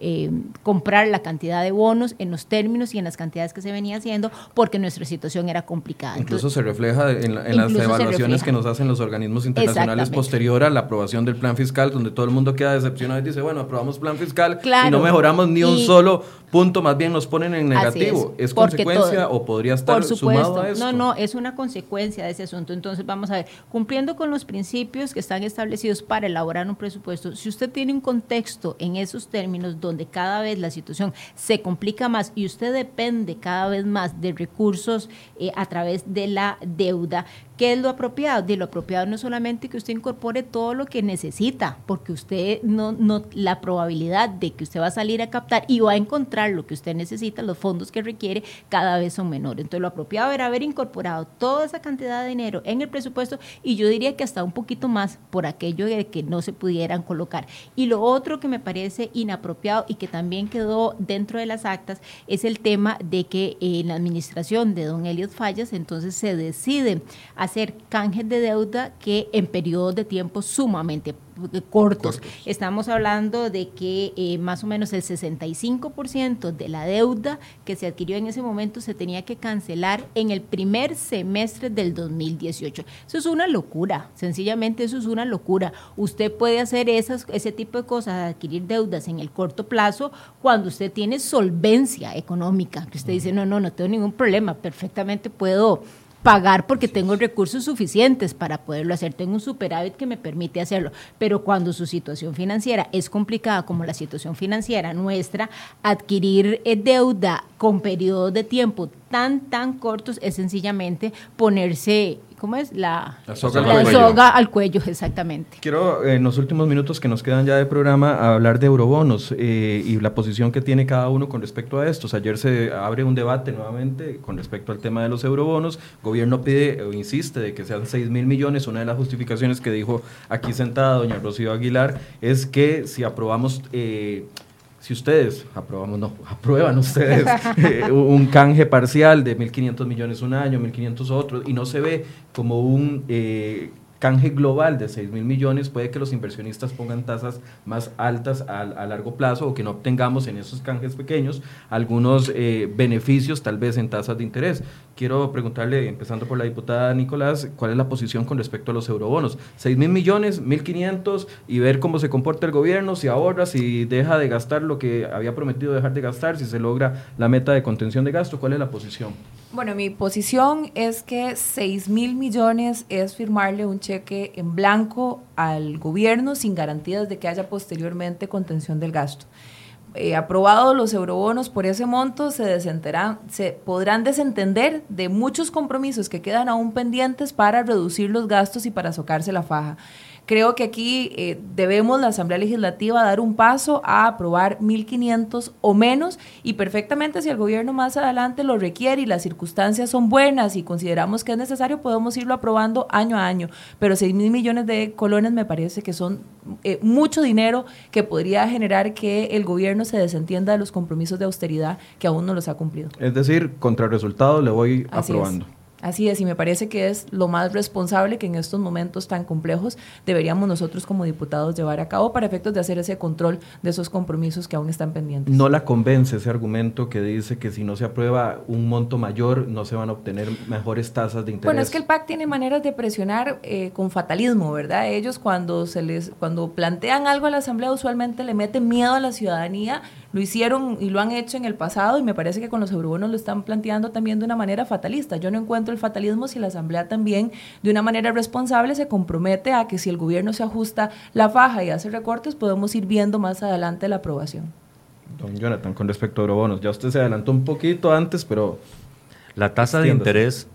eh, comprar la cantidad de bonos en los términos y en las cantidades que se venía haciendo porque nuestra situación era complicada. Incluso Entonces, se refleja en, en las evaluaciones que nos hacen los organismos internacionales posterior a la aprobación del plan fiscal, donde todo el mundo queda decepcionado y dice, bueno, aprobamos plan fiscal claro, y no mejoramos ni un solo punto, más bien nos ponen en negativo. ¿Es, ¿Es consecuencia todo, o podría estar por supuesto, sumado a esto? No, no, es una consecuencia de ese asunto. Entonces, vamos a ver, cumpliendo con los principios que están establecidos para elaborar un presupuesto, si usted tiene un contexto en esos términos donde cada vez la situación se complica más y usted depende cada vez más de recursos eh, a través de la deuda, ¿Qué es lo apropiado? De lo apropiado no solamente que usted incorpore todo lo que necesita, porque usted no, no, la probabilidad de que usted va a salir a captar y va a encontrar lo que usted necesita, los fondos que requiere, cada vez son menores. Entonces, lo apropiado era haber incorporado toda esa cantidad de dinero en el presupuesto y yo diría que hasta un poquito más por aquello de que no se pudieran colocar. Y lo otro que me parece inapropiado y que también quedó dentro de las actas es el tema de que en la administración de don Elliot Fallas, entonces se decide hacer canjes de deuda que en periodos de tiempo sumamente cortos. cortos. Estamos hablando de que eh, más o menos el 65% de la deuda que se adquirió en ese momento se tenía que cancelar en el primer semestre del 2018. Eso es una locura, sencillamente eso es una locura. Usted puede hacer esas, ese tipo de cosas, adquirir deudas en el corto plazo cuando usted tiene solvencia económica, que usted dice, no, no, no tengo ningún problema, perfectamente puedo pagar porque tengo recursos suficientes para poderlo hacer, tengo un superávit que me permite hacerlo, pero cuando su situación financiera es complicada como la situación financiera nuestra, adquirir eh, deuda con periodos de tiempo tan, tan cortos es sencillamente ponerse ¿cómo es? La, La soga la al cuello. soga al cuello, exactamente. Quiero eh, en los últimos minutos que nos quedan ya de programa hablar de eurobonos eh, y la posición que tiene cada uno con respecto a estos. Ayer se abre un debate nuevamente con respecto al tema de los eurobonos. El gobierno pide o insiste de que sean 6 mil millones. Una de las justificaciones que dijo aquí sentada doña Rocío Aguilar es que si aprobamos... eh, si ustedes, aprobamos, no, aprueban ustedes eh, un canje parcial de 1.500 millones un año, 1.500 otro, y no se ve como un eh, canje global de 6 mil millones, puede que los inversionistas pongan tasas más altas a, largo plazo o que no obtengamos en esos canjes pequeños algunos eh, beneficios tal vez en tasas de interés. Quiero preguntarle, empezando por la diputada Nicolás, cuál es la posición con respecto a los eurobonos. 6 mil millones, 1.500 y ver cómo se comporta el gobierno, si ahorra, si deja de gastar lo que había prometido dejar de gastar, si se logra la meta de contención de gasto. ¿Cuál es la posición? Bueno, mi posición es que 6 mil millones es firmarle un cheque en blanco al gobierno sin garantías de que haya posteriormente contención del gasto. Eh, aprobados los eurobonos por ese monto, se, se podrán desentender de muchos compromisos que quedan aún pendientes para reducir los gastos y para socarse la faja. Creo que aquí eh, debemos la Asamblea Legislativa dar un paso a aprobar 1.500 o menos y perfectamente si el gobierno más adelante lo requiere y las circunstancias son buenas y consideramos que es necesario, podemos irlo aprobando año a año. Pero 6 mil millones de colones me parece que son eh, mucho dinero que podría generar que el gobierno se desentienda de los compromisos de austeridad que aún no los ha cumplido. Es decir, contra el resultado le voy Así aprobando. es. Así es, y me parece que es lo más responsable que en estos momentos tan complejos deberíamos nosotros como diputados llevar a cabo para efectos de hacer ese control de esos compromisos que aún están pendientes. No la convence ese argumento que dice que si no se aprueba un monto mayor no se van a obtener mejores tasas de interés. Bueno, es que el PAC tiene maneras de presionar eh, con fatalismo, ¿verdad? Ellos cuando se les cuando plantean algo a la Asamblea usualmente le meten miedo a la ciudadanía. Lo hicieron y lo han hecho en el pasado y me parece que con los eurobonos lo están planteando también de una manera fatalista. Yo no encuentro el fatalismo si la Asamblea también de una manera responsable se compromete a que si el gobierno se ajusta la faja y hace recortes podemos ir viendo más adelante la aprobación. Don Jonathan, con respecto a eurobonos, ya usted se adelantó un poquito antes, pero La tasa de interés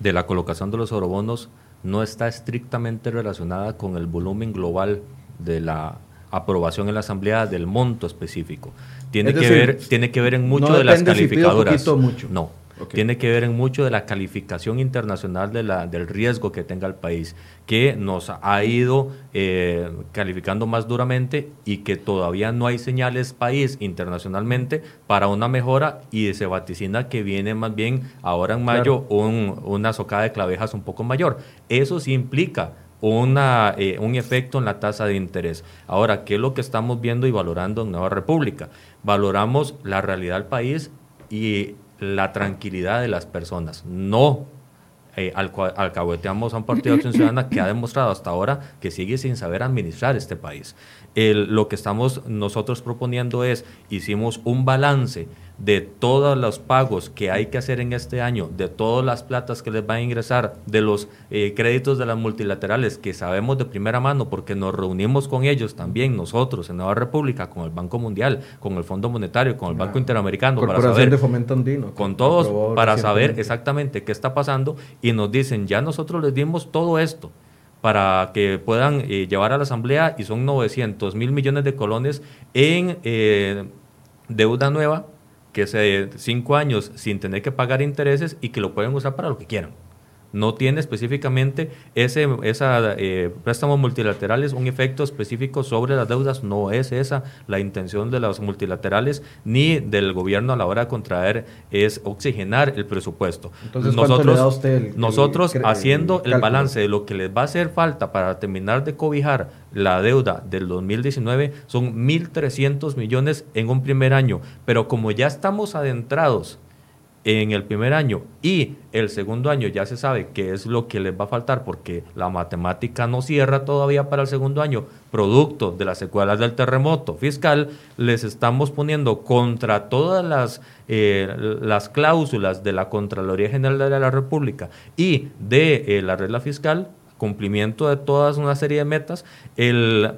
de la colocación de los eurobonos no está estrictamente relacionada con el volumen global de la aprobación en la asamblea del monto específico. Tiene Es que decir, ver tiene que ver en mucho no de las depende si pido calificadoras. poquito o mucho. No. Tiene que ver en mucho de la calificación internacional de la, del riesgo que tenga el país, que nos ha ido eh, calificando más duramente y que todavía no hay señales país internacionalmente para una mejora y se vaticina que viene más bien ahora en mayo un- una socada de clavejas un poco mayor. Eso sí implica una, eh, un efecto en la tasa de interés. Ahora, ¿qué es lo que estamos viendo y valorando en Nueva República? Valoramos la realidad del país y la tranquilidad de las personas, no eh, alcahueteamos a un partido de acción ciudadana que ha demostrado hasta ahora que sigue sin saber administrar este país. Lo que estamos nosotros proponiendo es, hicimos un balance de todos los pagos que hay que hacer en este año, de todas las platas que les van a ingresar, de los eh, créditos de las multilaterales que sabemos de primera mano porque nos reunimos con ellos también nosotros en Nueva República, con el Banco Mundial, con el Fondo Monetario, con el Banco Interamericano, para saber de Fomento Andino. con todos para saber exactamente qué está pasando y nos dicen, ya nosotros les dimos todo esto para que puedan eh, llevar a la Asamblea y son 900 mil millones de colones en eh, deuda nueva, que es de cinco años sin tener que pagar intereses y que lo pueden usar para lo que quieran. No tiene específicamente ese esa, eh, préstamos multilaterales un efecto específico sobre las deudas. No es esa la intención de los multilaterales ni del gobierno a la hora de contraer, es oxigenar el presupuesto. Entonces, ¿cuánto le da a usted el- el nosotros el haciendo el balance de lo que les va a hacer falta para terminar de cobijar la deuda del 2019 son 1.300 millones en un primer año. Pero como ya estamos adentrados en el primer año y el segundo año ya se sabe qué es lo que les va a faltar porque la matemática no cierra todavía para el segundo año, producto de las secuelas del terremoto fiscal, les estamos poniendo contra todas las, eh, las cláusulas de la Contraloría General de la República y de eh, la regla fiscal cumplimiento de todas una serie de metas, el,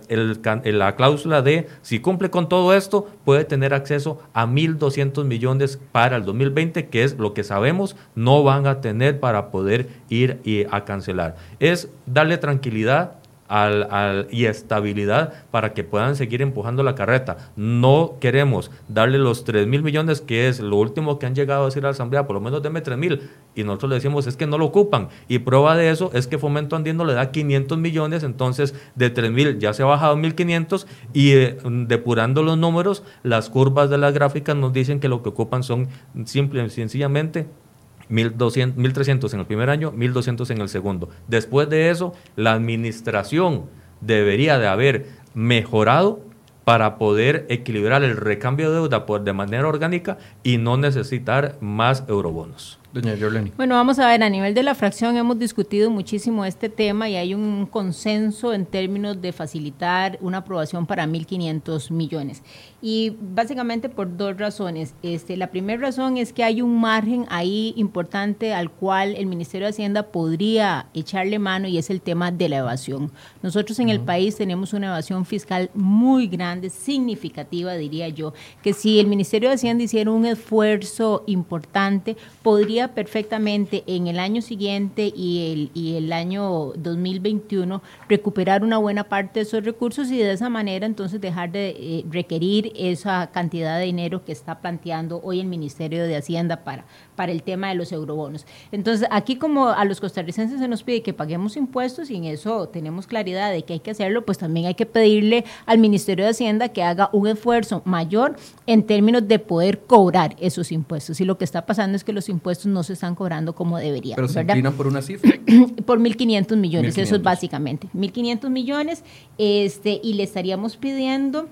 la cláusula de si cumple con todo esto, puede tener acceso a 1.200 millones para el 2020, que es lo que sabemos no van a tener para poder ir y a cancelar. Es darle tranquilidad al, y estabilidad para que puedan seguir empujando la carreta. No queremos darle los 3 mil millones, que es lo último que han llegado a decir a la Asamblea, por lo menos deme 3 mil. Y nosotros le decimos, es que no lo ocupan. Y prueba de eso es que Fomento Andino le da 500 millones, entonces de 3 mil ya se ha bajado 1.500 y eh, depurando los números, las curvas de las gráficas nos dicen que lo que ocupan son simple y sencillamente 1.300 en el primer año, 1.200 en el segundo. Después de eso, la administración debería de haber mejorado para poder equilibrar el recambio de deuda por, de manera orgánica y no necesitar más eurobonos. Bueno, vamos a ver, a nivel de la fracción hemos discutido muchísimo este tema y hay un consenso en términos de facilitar una aprobación para 1.500 millones. Y básicamente por dos razones. Este, la primera razón es que hay un margen ahí importante al cual el Ministerio de Hacienda podría echarle mano y es el tema de la evasión. Nosotros en el país tenemos una evasión fiscal muy grande, significativa, diría yo, que si el Ministerio de Hacienda hiciera un esfuerzo importante, podría perfectamente en el año siguiente y el, y el año 2021 recuperar una buena parte de esos recursos y de esa manera entonces dejar de eh, requerir esa cantidad de dinero que está planteando hoy el Ministerio de Hacienda para, para el tema de los eurobonos. Entonces, aquí como a los costarricenses se nos pide que paguemos impuestos y en eso tenemos claridad de que hay que hacerlo, pues también hay que pedirle al Ministerio de Hacienda que haga un esfuerzo mayor en términos de poder cobrar esos impuestos. Y lo que está pasando es que los impuestos no se están cobrando como deberían. Pero se inclinan por una cifra. por 1.500 millones, eso es básicamente. 1.500 millones este, y le estaríamos pidiendo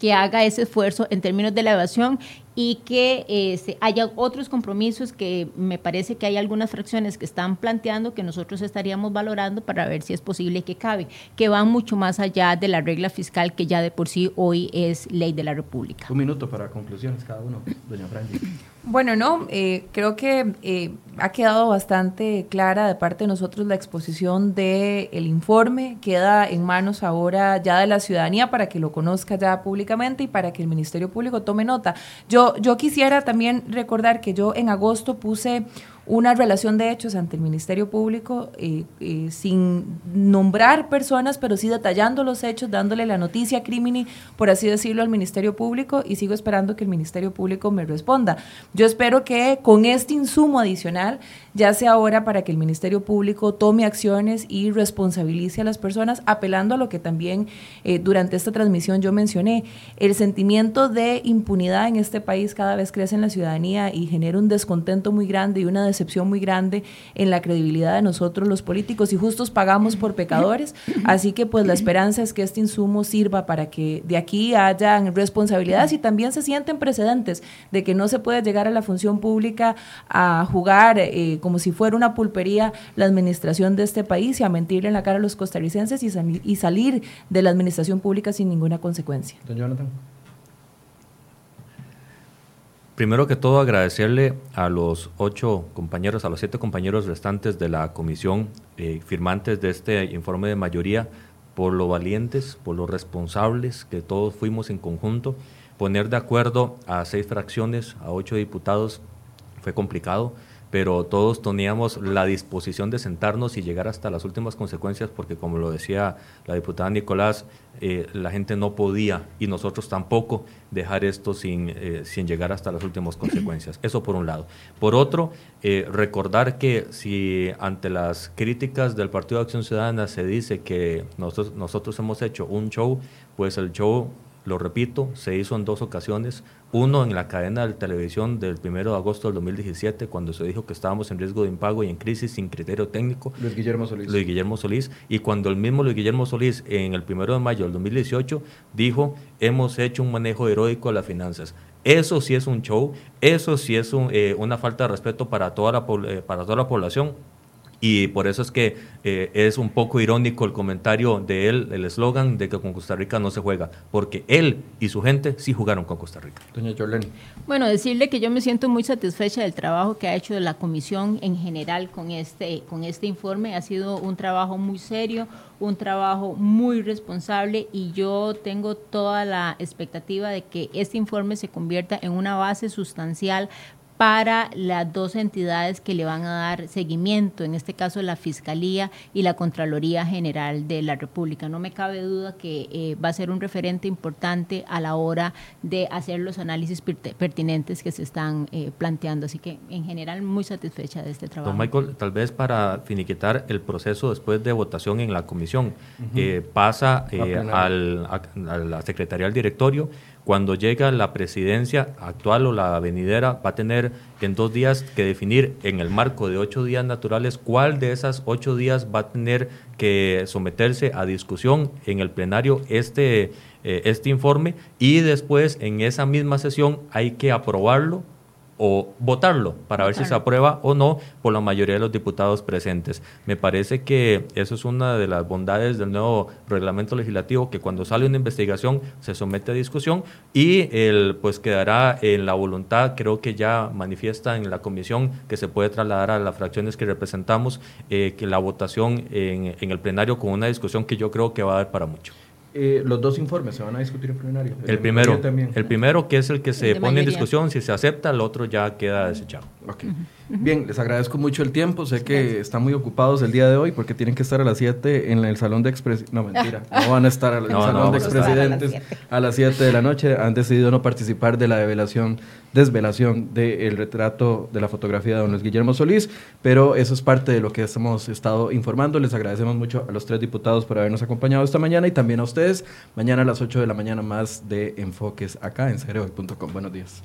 que haga ese esfuerzo en términos de la evasión y que este, haya otros compromisos que me parece que hay algunas fracciones que están planteando que nosotros estaríamos valorando para ver si es posible que cabe, que van mucho más allá de la regla fiscal que ya de por sí hoy es ley de la República. Un minuto para conclusiones cada uno, doña Franji. Bueno, no, eh, creo que eh, ha quedado bastante clara de parte de nosotros la exposición del el informe, queda en manos ahora ya de la ciudadanía para que lo conozca ya públicamente y para que el Ministerio Público tome nota. Yo yo, quisiera también recordar que yo en agosto puse una relación de hechos ante el Ministerio Público eh, eh, sin nombrar personas, pero sí detallando los hechos, dándole la noticia crimini, por así decirlo, al Ministerio Público y sigo esperando que el Ministerio Público me responda. Yo espero que con este insumo adicional ya sea ahora para que el Ministerio Público tome acciones y responsabilice a las personas, apelando a lo que también eh, durante esta transmisión yo mencioné. El sentimiento de impunidad en este país cada vez crece en la ciudadanía y genera un descontento muy grande y una muy grande en la credibilidad de nosotros los políticos y justos pagamos por pecadores. Así que pues la esperanza es que este insumo sirva para que de aquí hayan responsabilidades y también se sienten precedentes de que no se puede llegar a la función pública a jugar eh, como si fuera una pulpería la administración de este país y a mentirle en la cara a los costarricenses y, y salir de la administración pública sin ninguna consecuencia. Don Jonathan. Primero que todo, agradecerle a los ocho compañeros, a los siete compañeros restantes de la comisión eh, firmantes de este informe de mayoría por lo valientes, por lo responsables que todos fuimos en conjunto. Poner de acuerdo a seis fracciones, a ocho diputados, fue complicado pero todos teníamos la disposición de sentarnos y llegar hasta las últimas consecuencias, porque como lo decía la diputada Nicolás, eh, la gente no podía y nosotros tampoco dejar esto sin, eh, sin llegar hasta las últimas consecuencias. Eso por un lado. Por otro, eh, recordar que si ante las críticas del Partido de Acción Ciudadana se dice que nosotros, nosotros hemos hecho un show, pues el show lo repito, se hizo en dos ocasiones. Uno en la cadena de televisión del 1 de agosto del 2017, cuando se dijo que estábamos en riesgo de impago y en crisis sin criterio técnico. Luis Guillermo Solís. Luis Guillermo Solís. Y cuando el mismo Luis Guillermo Solís, en el 1 de mayo del 2018, dijo, hemos hecho un manejo heroico de las finanzas. Eso sí es un show, eso sí es eh, una falta de respeto para toda la, eh, para toda la población Y por eso es que eh, es un poco irónico el comentario de él, el eslogan de que con Costa Rica no se juega, porque él y su gente sí jugaron con Costa Rica. Doña Jorleni. Bueno, decirle que yo me siento muy satisfecha del trabajo que ha hecho la comisión en general con este, con este informe. Ha sido un trabajo muy serio, un trabajo muy responsable y yo tengo toda la expectativa de que este informe se convierta en una base sustancial para las dos entidades que le van a dar seguimiento, en este caso la Fiscalía y la Contraloría General de la República. No me cabe duda que eh, va a ser un referente importante a la hora de hacer los análisis pertinentes que se están eh, planteando. Así que en general muy satisfecha de este trabajo. Don Michael, tal vez para finiquitar el proceso después de votación en la comisión, eh, pasa al, a, a la Secretaría del Directorio cuando llega la presidencia actual o la venidera, va a tener en dos días que definir en el marco de ocho días naturales cuál de esas ocho días va a tener que someterse a discusión en el plenario este, eh, este informe. Y después en esa misma sesión hay que aprobarlo o votarlo para ver si se aprueba o no por la mayoría de los diputados presentes. Me parece que eso es una de las bondades del nuevo reglamento legislativo, que cuando sale una investigación se somete a discusión y el, pues quedará en la voluntad, creo que ya manifiesta en la comisión que se puede trasladar a las fracciones que representamos, eh, que la votación en, en el plenario con una discusión que yo creo que va a dar para mucho. Eh, los dos informes se van a discutir en plenario. El, primero, el primero que es el que se pone en discusión, si se acepta, el otro ya queda desechado. Okay. Bien, les agradezco mucho el tiempo. Sé que están muy ocupados el día de hoy porque tienen que estar a las 7 en el salón de expresidentes. No, mentira. No van a estar en el salón no, de expresidentes a las 7 de la noche. Han decidido no participar de la develación, desvelación del retrato de la fotografía de don Luis Guillermo Solís, pero eso es parte de lo que hemos estado informando. Les agradecemos mucho a los tres diputados por habernos acompañado esta mañana y también a ustedes. Mañana a las 8 de la mañana más de Enfoques acá en cereoy.com. Buenos días.